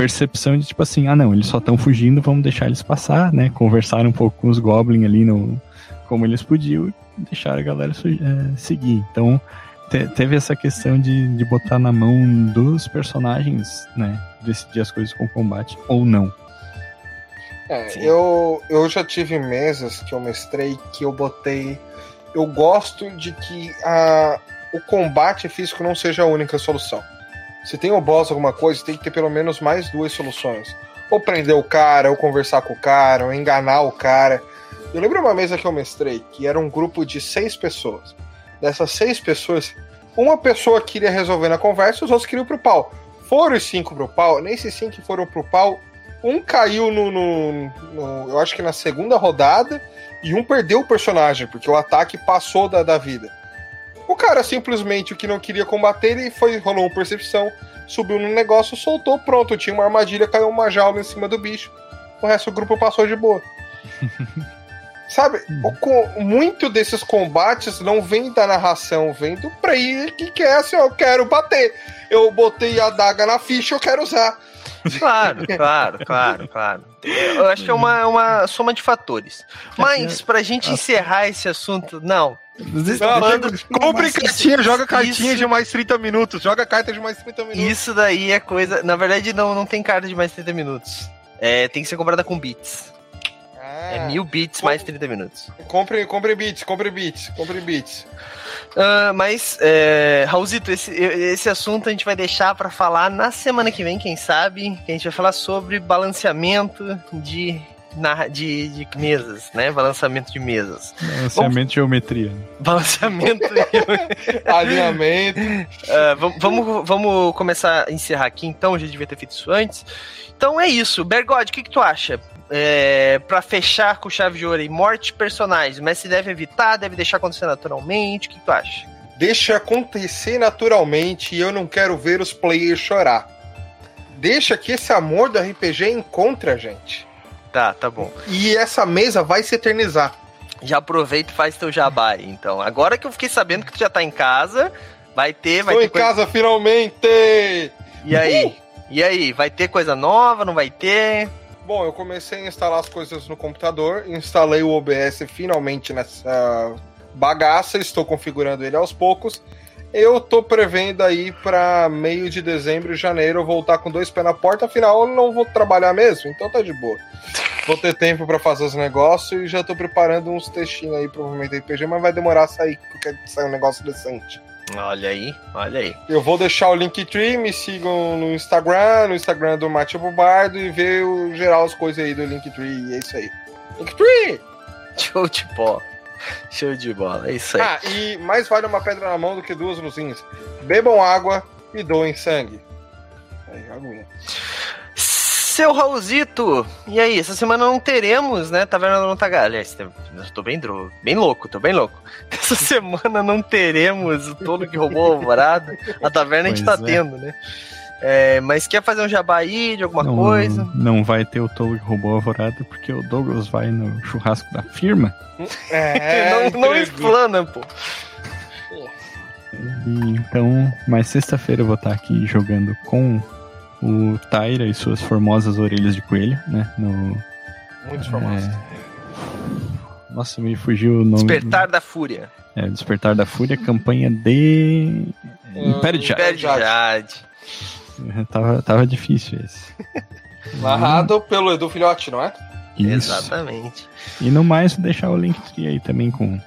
percepção de tipo assim, ah não, eles só estão fugindo, vamos deixar eles passar, né? Conversaram um pouco com os goblins ali no como eles podiam e deixaram a galera eh, seguir. Então, te- teve essa questão de, de botar na mão dos personagens, né? Decidir as coisas com combate ou não. É, Sim. eu, eu já tive mesas que eu mestrei que eu botei. Eu gosto de que a, o combate físico não seja a única solução. Se tem o boss alguma coisa, tem que ter pelo menos mais duas soluções. Ou prender o cara, ou conversar com o cara, ou enganar o cara. Eu lembro uma mesa que eu mestrei que era um grupo de seis pessoas. Dessas seis pessoas, uma pessoa queria resolver na conversa os outros queriam pro pau. Foram os cinco pro pau, nesses cinco que foram pro pau, um caiu no, no- no- Eu acho que na segunda rodada. E um perdeu o personagem, porque o ataque passou da, da vida. O cara simplesmente o que não queria combater, ele foi, rolou uma percepção, subiu no negócio, soltou, pronto. Tinha uma armadilha, caiu uma jaula em cima do bicho. O resto do grupo passou de boa. Sabe, o co- muito desses combates não vem da narração, vem do player que quer assim, eu quero bater. Eu botei a daga na ficha, eu quero usar. Claro, claro, claro, claro. Eu acho que é uma, uma soma de fatores. Mas, pra gente encerrar esse assunto, não. Falando- Compre cartinha, joga isso- cartinha de mais 30 minutos. Joga carta de mais 30 minutos. Isso daí é coisa. Na verdade, não, não tem carta de mais 30 minutos. É, tem que ser comprada com bits. Ah, É mil bits mais 30 minutos. Compre, compre bits, compre bits, compre bits. Ah, mas, é, Raulzito, esse, esse assunto a gente vai deixar pra falar na semana que vem, quem sabe, que a gente vai falar sobre balanceamento de, na, de, de mesas, né? Balanceamento de mesas. Balanceamento de geometria. Balanceamento. Alinhamento. Ah, vam- vamos, vamos começar a encerrar aqui, então. Eu já devia ter feito isso antes. Então é isso. Bergode, o que, que tu acha? É, para fechar com chave de ouro aí, morte de personagens, mas se deve evitar, deve deixar acontecer naturalmente. O que, tu acha? Deixa acontecer naturalmente e eu não quero ver os players chorar. Deixa que esse amor do RPG encontre a gente. Tá, tá bom. E essa mesa vai se eternizar. Já aproveita e faz teu jabá aí, então. Agora que eu fiquei sabendo que tu já tá em casa, vai ter, vai Estou ter em coisa... casa finalmente! E aí? E aí, vai ter coisa nova, não vai ter? Bom, eu comecei a instalar as coisas no computador, instalei o OBS finalmente nessa bagaça, estou configurando ele aos poucos. Eu tô prevendo aí para meio de dezembro janeiro voltar com dois pés na porta, afinal eu não vou trabalhar mesmo, então tá de boa. Vou ter tempo para fazer os negócios e já tô preparando uns textinhos aí, provavelmente RPG, mas vai demorar a sair, porque saia um negócio decente. Olha aí, olha aí. Eu vou deixar o Linktree, me sigam no Instagram, no Instagram do Mate Bardo e ver o geral as coisas aí do Linktree, e é isso aí. Linktree! Show de bola. Show de bola, é isso aí. Ah, e mais vale uma pedra na mão do que duas luzinhas. Bebam água e doem sangue. Aí, aguinha. Seu Raulzito, e aí, essa semana não teremos, né, Taverna do Montagalha. Aliás, eu tô bem, dro... bem louco, tô bem louco. Essa semana não teremos o Tolo que roubou a alvorada. A taverna a gente tá Pois é. tendo, né? É, mas quer fazer um jabá aí de alguma não, coisa? Não vai ter o tolo que roubou a alvorada porque o Douglas vai no churrasco da firma. É, não, não explana, pô. E, então, mas sexta-feira eu vou estar aqui jogando com o Tyra e suas formosas orelhas de coelho, né? No, Muitos formatos. é... Nossa, me fugiu o nome. Despertar da Fúria. É, Despertar da Fúria, campanha de. Império de Jade. Império de Jade. Tava, tava difícil esse. Narrado pelo Edu Filhote, não é? Isso. Exatamente. E no mais, deixar o link aí também com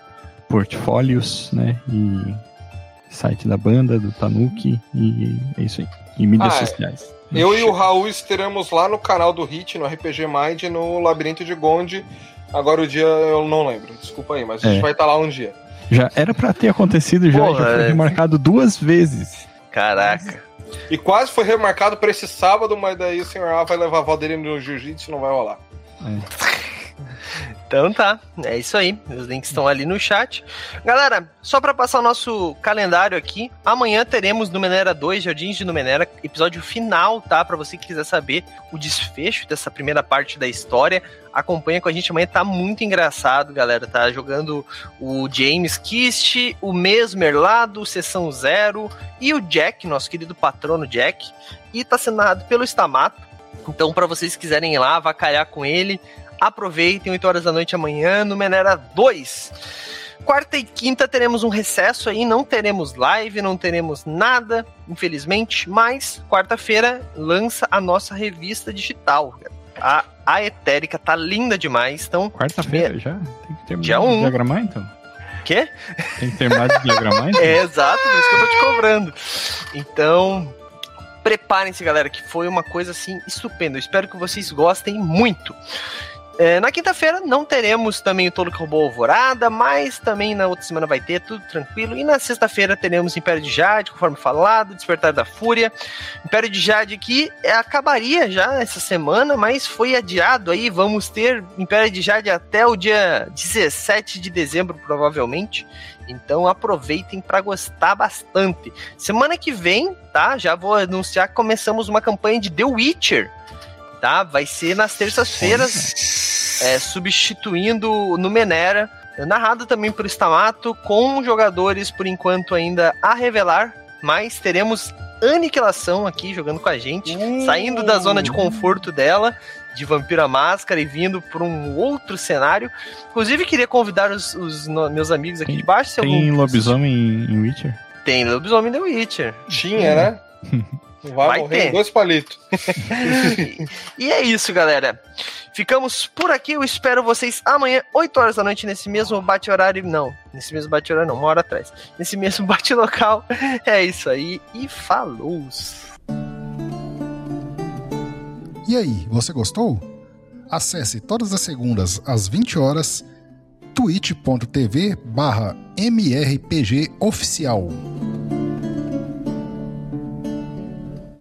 portfólios, né? E site da banda, do Tanuki, e é isso aí. E mídias Ah, é. Eu e o Raul estaremos lá no canal do Hit, no RPG Mind, no Labirinto de Gonde. Agora o dia eu não lembro, desculpa aí, mas a gente É. vai estar lá um dia. Já era pra ter acontecido já, Porra, já foi é. remarcado duas vezes. Caraca. E quase foi remarcado para esse sábado, mas daí o senhor A vai levar a avó dele no jiu-jitsu não vai rolar. Então tá, é isso aí. Os links estão ali no chat. Galera, só pra passar o nosso calendário aqui, amanhã teremos Numenera 2, Jardins de Numenera, episódio final, tá? Pra você que quiser saber o desfecho dessa primeira parte da história, acompanha com a gente amanhã, tá muito engraçado, galera. Tá jogando o James Kist, o Mesmer lá do Sessão Zero e o Jack, nosso querido patrono Jack, e tá sendo narrado pelo Stamato. Então, pra vocês quiserem ir lá, avacalhar com ele, aproveitem 8 horas da noite amanhã no Menera 2. Quarta e quinta teremos um recesso aí, não teremos live, não teremos nada, infelizmente, mas quarta-feira lança a nossa revista digital. A, a Etérica tá linda demais, então. Quarta-feira já? Tem que terminar Dia de um. diagramar, então? Quê? Tem que terminar de diagramar, então? É exato, por isso que eu tô te cobrando. Então, preparem-se, galera, que foi uma coisa assim estupenda. Eu espero que vocês gostem muito. É, na quinta-feira não teremos também o Tolo que roubou Alvorada, mas também na outra semana vai ter, tudo tranquilo. E na sexta-feira teremos Império de Jade, conforme falado, Despertar da Fúria. Império de Jade que acabaria já essa semana, mas foi adiado aí. Vamos ter Império de Jade até o dia 17 de dezembro, provavelmente. Então aproveitem para gostar bastante. Semana que vem, tá? Já vou anunciar que começamos uma campanha de The Witcher, tá? Vai ser nas terças-feiras, é, substituindo o Numenera, narrado também por Stamato, com jogadores por enquanto ainda a revelar, mas teremos Aniquilação aqui jogando com a gente, saindo da zona de conforto dela, de Vampira Máscara e vindo para um outro cenário. Inclusive, queria convidar os, os no- meus amigos aqui Tem- de baixo. se Tem algum- lobisomem em, em Witcher? Tem lobisomem The Witcher. Tinha, né? Vai, Vai morrer ter. em dois palitos. e é isso, galera. Ficamos por aqui. Eu espero vocês amanhã, 8 horas da noite, nesse mesmo bate-horário. Não, nesse mesmo bate-horário, não, uma hora atrás. Nesse mesmo bate-local. É isso aí. E falou! E aí, você gostou? Acesse todas as segundas às 20 horas twitch.tv barra mrpgoficial.